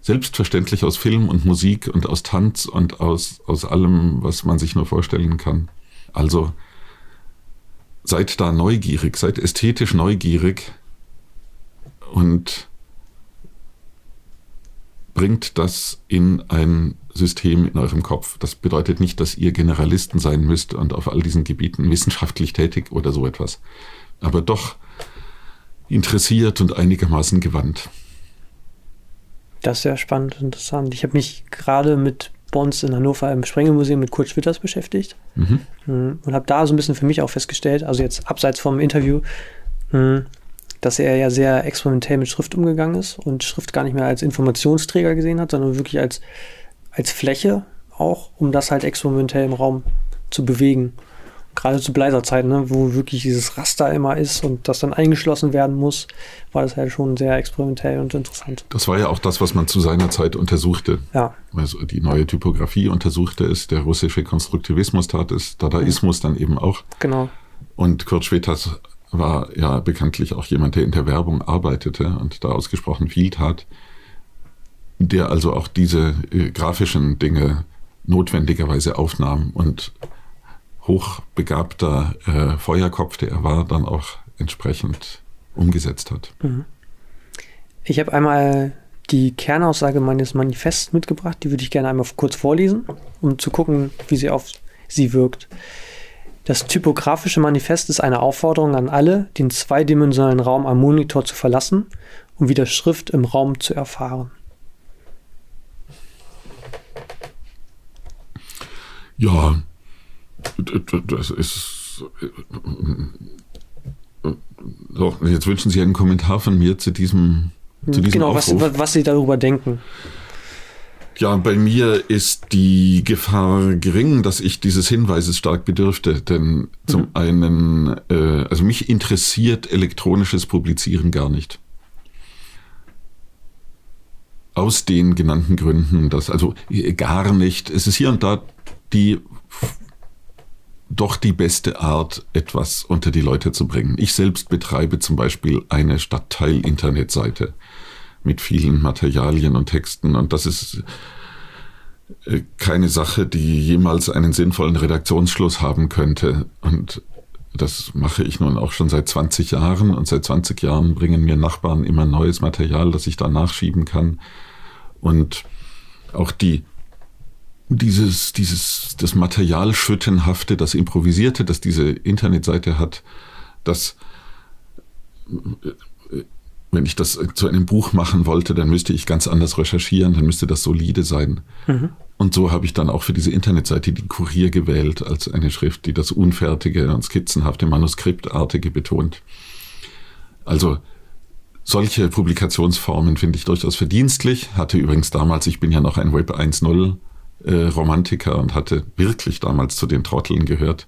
selbstverständlich aus Film und Musik und aus Tanz und aus, aus allem, was man sich nur vorstellen kann. Also seid da neugierig, seid ästhetisch neugierig und bringt das in ein System in eurem Kopf. Das bedeutet nicht, dass ihr Generalisten sein müsst und auf all diesen Gebieten wissenschaftlich tätig oder so etwas, aber doch interessiert und einigermaßen gewandt. Das ist sehr spannend und interessant. Ich habe mich gerade mit uns in Hannover im Sprengelmuseum mit Kurt Schwitters beschäftigt mhm. mhm. und habe da so ein bisschen für mich auch festgestellt, also jetzt abseits vom Interview, mhm, dass er ja sehr experimentell mit Schrift umgegangen ist und Schrift gar nicht mehr als Informationsträger gesehen hat, sondern wirklich als, als Fläche auch, um das halt experimentell im Raum zu bewegen gerade zu Bleiserzeiten, ne, wo wirklich dieses Raster immer ist und das dann eingeschlossen werden muss, war das halt schon sehr experimentell und interessant. Das war ja auch das, was man zu seiner Zeit untersuchte. Ja. Also die neue Typografie untersuchte es, der russische Konstruktivismus tat es, Dadaismus mhm. dann eben auch. Genau. Und Kurt Schweters war ja bekanntlich auch jemand, der in der Werbung arbeitete und da ausgesprochen viel tat, der also auch diese äh, grafischen Dinge notwendigerweise aufnahm und hochbegabter äh, Feuerkopf, der er war, dann auch entsprechend umgesetzt hat. Mhm. Ich habe einmal die Kernaussage meines Manifests mitgebracht, die würde ich gerne einmal kurz vorlesen, um zu gucken, wie sie auf sie wirkt. Das typografische Manifest ist eine Aufforderung an alle, den zweidimensionalen Raum am Monitor zu verlassen, um wieder Schrift im Raum zu erfahren. Ja, das ist. So, jetzt wünschen Sie einen Kommentar von mir zu diesem. Zu diesem genau, was, was Sie darüber denken. Ja, bei mir ist die Gefahr gering, dass ich dieses Hinweises stark bedürfte. Denn zum mhm. einen, äh, also mich interessiert elektronisches Publizieren gar nicht. Aus den genannten Gründen, dass also gar nicht, es ist hier und da die doch die beste Art, etwas unter die Leute zu bringen. Ich selbst betreibe zum Beispiel eine Stadtteil-Internetseite mit vielen Materialien und Texten und das ist äh, keine Sache, die jemals einen sinnvollen Redaktionsschluss haben könnte. Und das mache ich nun auch schon seit 20 Jahren und seit 20 Jahren bringen mir Nachbarn immer neues Material, das ich da nachschieben kann. Und auch die dieses, dieses, das Materialschüttenhafte, das Improvisierte, das diese Internetseite hat, das, wenn ich das zu einem Buch machen wollte, dann müsste ich ganz anders recherchieren, dann müsste das solide sein. Mhm. Und so habe ich dann auch für diese Internetseite die Kurier gewählt als eine Schrift, die das Unfertige und skizzenhafte, Manuskriptartige betont. Also, solche Publikationsformen finde ich durchaus verdienstlich. Hatte übrigens damals, ich bin ja noch ein Web 1.0 äh, Romantiker und hatte wirklich damals zu den Trotteln gehört,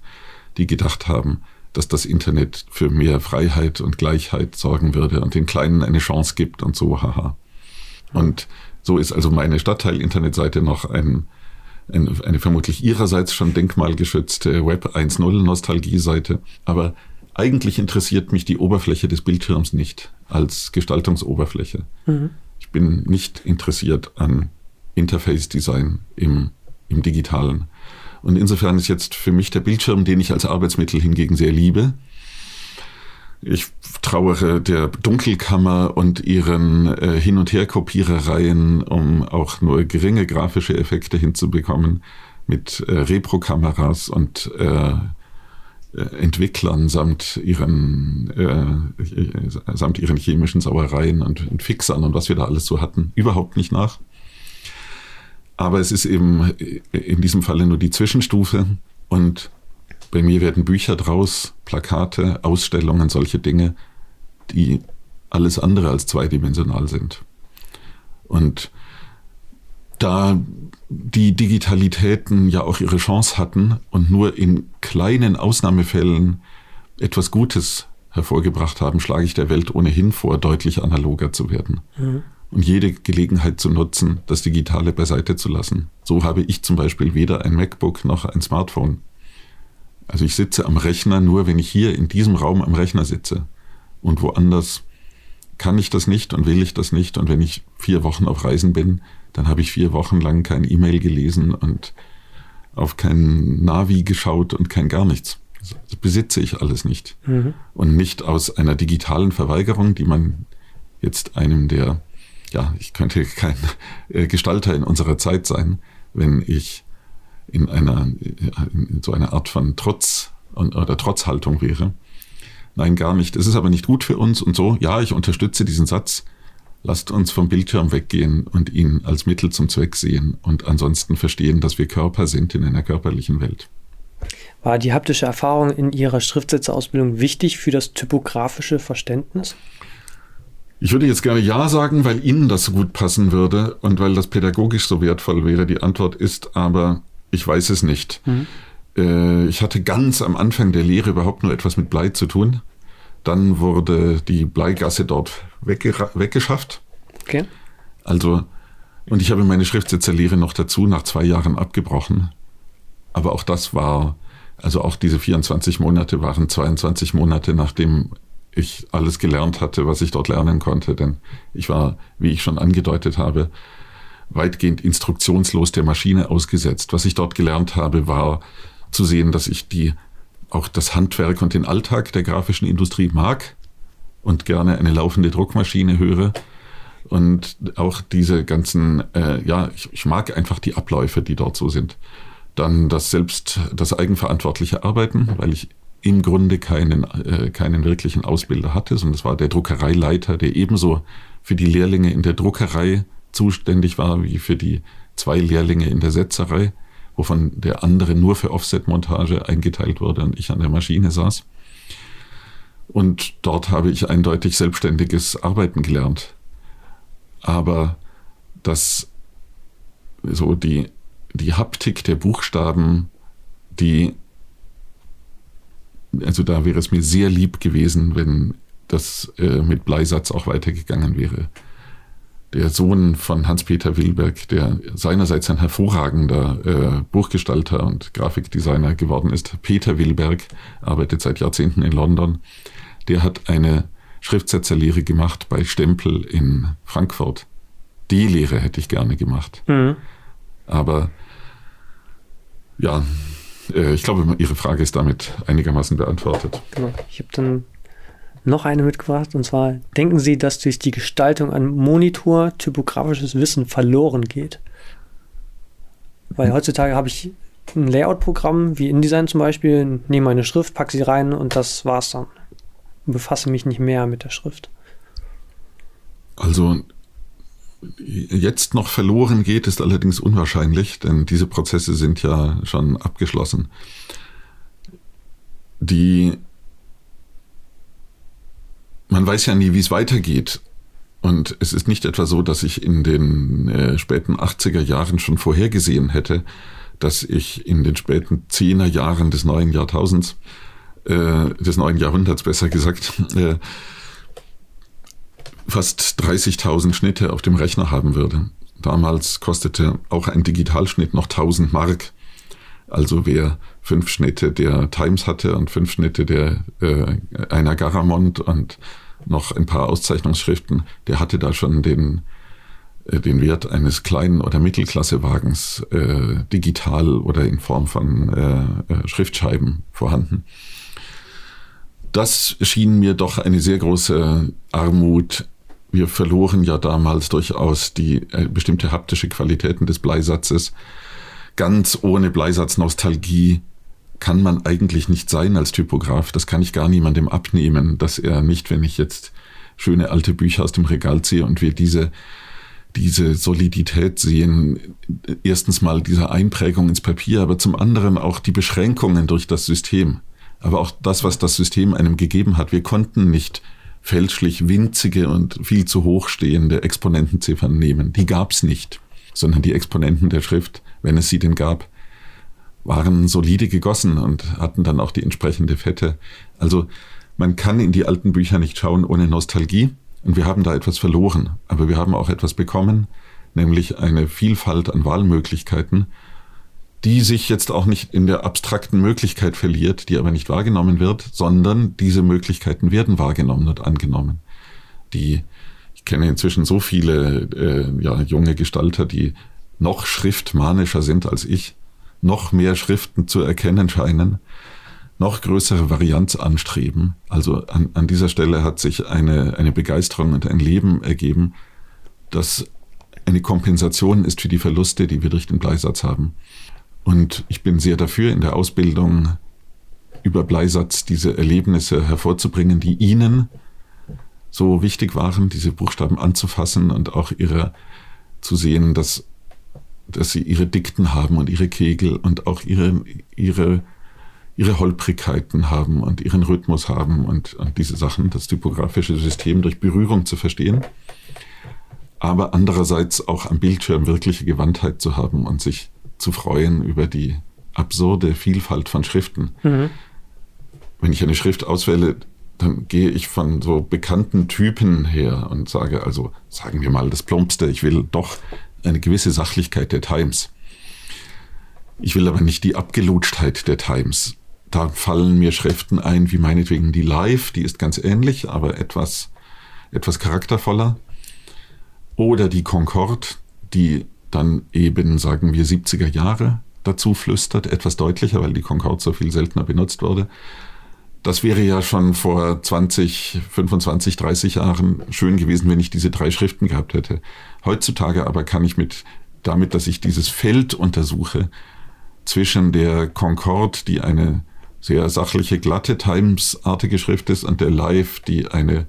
die gedacht haben, dass das Internet für mehr Freiheit und Gleichheit sorgen würde und den Kleinen eine Chance gibt und so, haha. Und so ist also meine Stadtteil-Internetseite noch ein, ein, eine vermutlich ihrerseits schon denkmalgeschützte Web 1.0 Nostalgie-Seite. Aber eigentlich interessiert mich die Oberfläche des Bildschirms nicht als Gestaltungsoberfläche. Mhm. Ich bin nicht interessiert an Interface-Design im, im digitalen. Und insofern ist jetzt für mich der Bildschirm, den ich als Arbeitsmittel hingegen sehr liebe. Ich trauere der Dunkelkammer und ihren äh, Hin- und Herkopierereien, um auch nur geringe grafische Effekte hinzubekommen, mit äh, Repro-Kameras und äh, äh Entwicklern samt ihren, äh, samt ihren chemischen Sauereien und, und Fixern und was wir da alles so hatten, überhaupt nicht nach. Aber es ist eben in diesem Falle nur die Zwischenstufe. Und bei mir werden Bücher draus, Plakate, Ausstellungen, solche Dinge, die alles andere als zweidimensional sind. Und da die Digitalitäten ja auch ihre Chance hatten und nur in kleinen Ausnahmefällen etwas Gutes hervorgebracht haben, schlage ich der Welt ohnehin vor, deutlich analoger zu werden. Mhm. Und jede Gelegenheit zu nutzen, das Digitale beiseite zu lassen. So habe ich zum Beispiel weder ein MacBook noch ein Smartphone. Also ich sitze am Rechner nur, wenn ich hier in diesem Raum am Rechner sitze. Und woanders kann ich das nicht und will ich das nicht. Und wenn ich vier Wochen auf Reisen bin, dann habe ich vier Wochen lang kein E-Mail gelesen und auf kein Navi geschaut und kein gar nichts. Das besitze ich alles nicht. Mhm. Und nicht aus einer digitalen Verweigerung, die man jetzt einem der, ja, ich könnte kein äh, Gestalter in unserer Zeit sein, wenn ich in einer, in so einer Art von Trotz oder Trotzhaltung wäre. Nein, gar nicht. Es ist aber nicht gut für uns und so. Ja, ich unterstütze diesen Satz. Lasst uns vom Bildschirm weggehen und ihn als Mittel zum Zweck sehen und ansonsten verstehen, dass wir Körper sind in einer körperlichen Welt. War die haptische Erfahrung in Ihrer Schriftsetzeausbildung wichtig für das typografische Verständnis? Ich würde jetzt gerne Ja sagen, weil Ihnen das so gut passen würde und weil das pädagogisch so wertvoll wäre. Die Antwort ist aber, ich weiß es nicht. Mhm. Äh, ich hatte ganz am Anfang der Lehre überhaupt nur etwas mit Blei zu tun. Dann wurde die Bleigasse dort weggeschafft. Okay. Also, und ich habe meine Schriftsetzerlehre noch dazu nach zwei Jahren abgebrochen. Aber auch das war, also auch diese 24 Monate waren 22 Monate, nachdem ich alles gelernt hatte, was ich dort lernen konnte. Denn ich war, wie ich schon angedeutet habe, weitgehend instruktionslos der Maschine ausgesetzt. Was ich dort gelernt habe, war zu sehen, dass ich die auch das Handwerk und den Alltag der grafischen Industrie mag und gerne eine laufende Druckmaschine höre. Und auch diese ganzen, äh, ja, ich, ich mag einfach die Abläufe, die dort so sind. Dann das selbst, das eigenverantwortliche Arbeiten, weil ich im Grunde keinen, äh, keinen wirklichen Ausbilder hatte, sondern es war der Druckereileiter, der ebenso für die Lehrlinge in der Druckerei zuständig war wie für die zwei Lehrlinge in der Setzerei wovon der andere nur für Offset-Montage eingeteilt wurde und ich an der Maschine saß. Und dort habe ich eindeutig selbstständiges Arbeiten gelernt. Aber das, so die, die Haptik der Buchstaben, die, also da wäre es mir sehr lieb gewesen, wenn das äh, mit Bleisatz auch weitergegangen wäre der Sohn von Hans-Peter Wilberg, der seinerseits ein hervorragender äh, Buchgestalter und Grafikdesigner geworden ist. Peter Wilberg arbeitet seit Jahrzehnten in London. Der hat eine Schriftsetzerlehre gemacht bei Stempel in Frankfurt. Die Lehre hätte ich gerne gemacht. Mhm. Aber ja, ich glaube, Ihre Frage ist damit einigermaßen beantwortet. Genau. Ich habe dann noch eine mitgebracht. Und zwar, denken Sie, dass durch die Gestaltung an Monitor typografisches Wissen verloren geht? Weil heutzutage habe ich ein Layout-Programm, wie InDesign zum Beispiel, nehme meine Schrift, packe sie rein und das war's dann. Und befasse mich nicht mehr mit der Schrift. Also jetzt noch verloren geht, ist allerdings unwahrscheinlich, denn diese Prozesse sind ja schon abgeschlossen. Die man weiß ja nie, wie es weitergeht. Und es ist nicht etwa so, dass ich in den äh, späten 80er Jahren schon vorhergesehen hätte, dass ich in den späten 10er Jahren des neuen Jahrtausends, äh, des neuen Jahrhunderts besser gesagt, äh, fast 30.000 Schnitte auf dem Rechner haben würde. Damals kostete auch ein Digitalschnitt noch 1000 Mark. Also wer fünf Schnitte der Times hatte und fünf Schnitte der äh, einer Garamond und noch ein paar Auszeichnungsschriften, der hatte da schon den, äh, den Wert eines kleinen oder Mittelklassewagens äh, digital oder in Form von äh, äh, Schriftscheiben vorhanden. Das schien mir doch eine sehr große Armut. Wir verloren ja damals durchaus die äh, bestimmte haptische Qualitäten des Bleisatzes. Ganz ohne Bleisatznostalgie kann man eigentlich nicht sein als Typograf. Das kann ich gar niemandem abnehmen, dass er nicht, wenn ich jetzt schöne alte Bücher aus dem Regal ziehe und wir diese diese Solidität sehen, erstens mal diese Einprägung ins Papier, aber zum anderen auch die Beschränkungen durch das System. Aber auch das, was das System einem gegeben hat. Wir konnten nicht fälschlich winzige und viel zu hoch stehende Exponentenziffern nehmen. Die gab's nicht, sondern die Exponenten der Schrift, wenn es sie denn gab, waren solide gegossen und hatten dann auch die entsprechende Fette. Also man kann in die alten Bücher nicht schauen ohne Nostalgie. Und wir haben da etwas verloren. Aber wir haben auch etwas bekommen, nämlich eine Vielfalt an Wahlmöglichkeiten, die sich jetzt auch nicht in der abstrakten Möglichkeit verliert, die aber nicht wahrgenommen wird, sondern diese Möglichkeiten werden wahrgenommen und angenommen. Die, ich kenne inzwischen so viele äh, ja, junge Gestalter, die noch schriftmanischer sind als ich, noch mehr Schriften zu erkennen scheinen, noch größere Varianz anstreben. Also an, an dieser Stelle hat sich eine, eine Begeisterung und ein Leben ergeben, das eine Kompensation ist für die Verluste, die wir durch den Bleisatz haben. Und ich bin sehr dafür, in der Ausbildung über Bleisatz diese Erlebnisse hervorzubringen, die Ihnen so wichtig waren, diese Buchstaben anzufassen und auch ihre zu sehen, dass, dass sie ihre Dikten haben und ihre Kegel und auch ihre, ihre ihre Holprigkeiten haben und ihren Rhythmus haben und, und diese Sachen, das typografische System durch Berührung zu verstehen, aber andererseits auch am Bildschirm wirkliche Gewandtheit zu haben und sich zu freuen über die absurde Vielfalt von Schriften. Mhm. Wenn ich eine Schrift auswähle, dann gehe ich von so bekannten Typen her und sage also, sagen wir mal das Plumpste, ich will doch eine gewisse Sachlichkeit der Times. Ich will aber nicht die Abgelutschtheit der Times da fallen mir Schriften ein, wie meinetwegen die Live, die ist ganz ähnlich, aber etwas, etwas charaktervoller. Oder die Concorde, die dann eben, sagen wir, 70er Jahre dazu flüstert, etwas deutlicher, weil die Concorde so viel seltener benutzt wurde. Das wäre ja schon vor 20, 25, 30 Jahren schön gewesen, wenn ich diese drei Schriften gehabt hätte. Heutzutage aber kann ich mit, damit, dass ich dieses Feld untersuche, zwischen der Concorde, die eine sehr sachliche, glatte Times-artige Schrift ist und der Live, die eine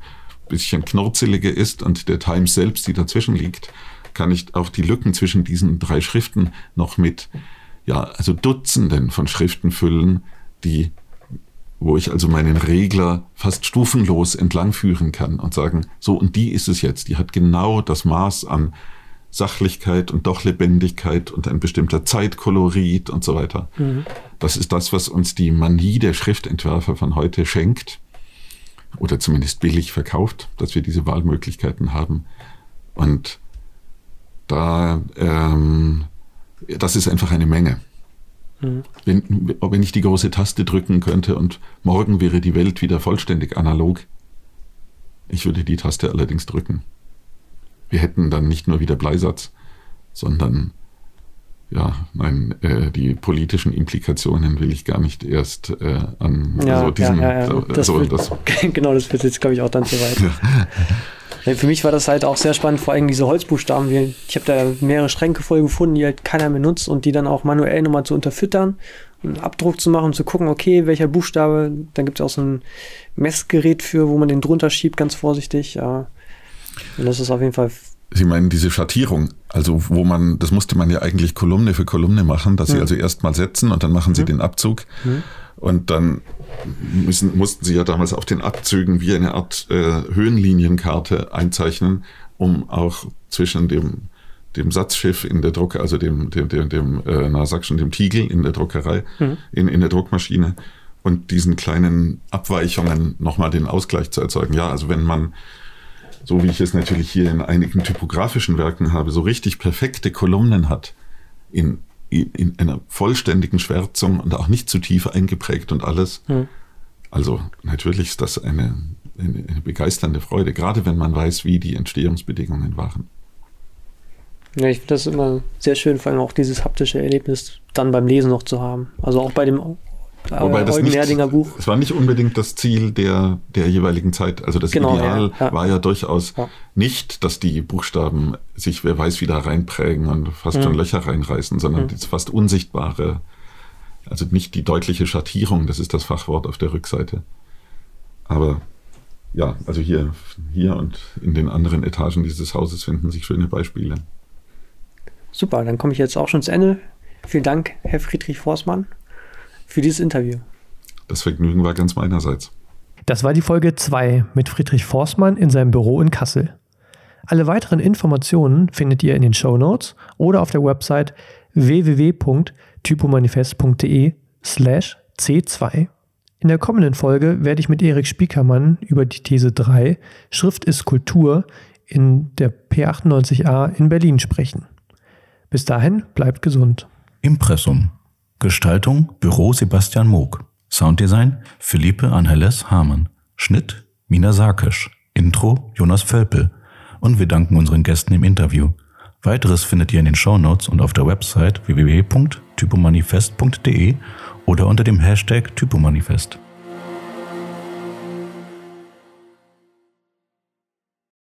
bisschen knurzelige ist und der Times selbst, die dazwischen liegt, kann ich auch die Lücken zwischen diesen drei Schriften noch mit, ja, also Dutzenden von Schriften füllen, die, wo ich also meinen Regler fast stufenlos entlangführen kann und sagen, so und die ist es jetzt, die hat genau das Maß an Sachlichkeit und doch Lebendigkeit und ein bestimmter Zeitkolorit und so weiter. Mhm. Das ist das, was uns die Manie der Schriftentwerfer von heute schenkt oder zumindest billig verkauft, dass wir diese Wahlmöglichkeiten haben. Und da, ähm, das ist einfach eine Menge. Mhm. Wenn, wenn ich die große Taste drücken könnte und morgen wäre die Welt wieder vollständig analog, ich würde die Taste allerdings drücken wir hätten dann nicht nur wieder Bleisatz, sondern ja, nein, äh, die politischen Implikationen will ich gar nicht erst äh, an ja, also diesen, ja, ja, ja. Das so, wird, das, genau, das wird jetzt, glaube ich, auch dann zu weit. Für mich war das halt auch sehr spannend, vor allem diese Holzbuchstaben. Ich habe da mehrere Schränke voll gefunden, die halt keiner mehr nutzt und die dann auch manuell nochmal zu unterfüttern, einen Abdruck zu machen, zu gucken, okay, welcher Buchstabe, dann gibt es auch so ein Messgerät für, wo man den drunter schiebt, ganz vorsichtig. Ja. Und das ist auf jeden Fall. Sie meinen diese Schattierung, also wo man, das musste man ja eigentlich Kolumne für Kolumne machen, dass mhm. Sie also erstmal setzen und dann machen Sie mhm. den Abzug. Mhm. Und dann müssen, mussten Sie ja damals auf den Abzügen wie eine Art äh, Höhenlinienkarte einzeichnen, um auch zwischen dem, dem Satzschiff in der Drucker, also dem, dem, dem, dem äh, na, sag schon, dem Tiegel in der Druckerei, mhm. in, in der Druckmaschine und diesen kleinen Abweichungen nochmal den Ausgleich zu erzeugen. Ja, also wenn man so wie ich es natürlich hier in einigen typografischen Werken habe, so richtig perfekte Kolumnen hat, in, in einer vollständigen Schwärzung und auch nicht zu tief eingeprägt und alles. Hm. Also natürlich ist das eine, eine, eine begeisternde Freude, gerade wenn man weiß, wie die Entstehungsbedingungen waren. Ja, ich finde das immer sehr schön, vor allem auch dieses haptische Erlebnis dann beim Lesen noch zu haben. Also auch bei dem Wobei das nicht, Buch. Es war nicht unbedingt das Ziel der, der jeweiligen Zeit. Also das genau, Ideal ja, ja. war ja durchaus ja. nicht, dass die Buchstaben sich, wer weiß, wieder reinprägen und fast mhm. schon Löcher reinreißen, sondern mhm. das fast unsichtbare, also nicht die deutliche Schattierung, das ist das Fachwort auf der Rückseite. Aber ja, also hier, hier und in den anderen Etagen dieses Hauses finden sich schöne Beispiele. Super, dann komme ich jetzt auch schon zu Ende. Vielen Dank, Herr Friedrich Forstmann, für dieses Interview. Das Vergnügen war ganz meinerseits. Das war die Folge 2 mit Friedrich Forstmann in seinem Büro in Kassel. Alle weiteren Informationen findet ihr in den Show Notes oder auf der Website www.typomanifest.de slash C2. In der kommenden Folge werde ich mit Erik Spiekermann über die These 3 Schrift ist Kultur in der P98a in Berlin sprechen. Bis dahin bleibt gesund. Impressum. Gestaltung Büro Sebastian Moog. Sounddesign Philippe Angeles Hamann. Schnitt Mina Sarkisch. Intro Jonas Völpel. Und wir danken unseren Gästen im Interview. Weiteres findet ihr in den Show Notes und auf der Website www.typomanifest.de oder unter dem Hashtag Typomanifest.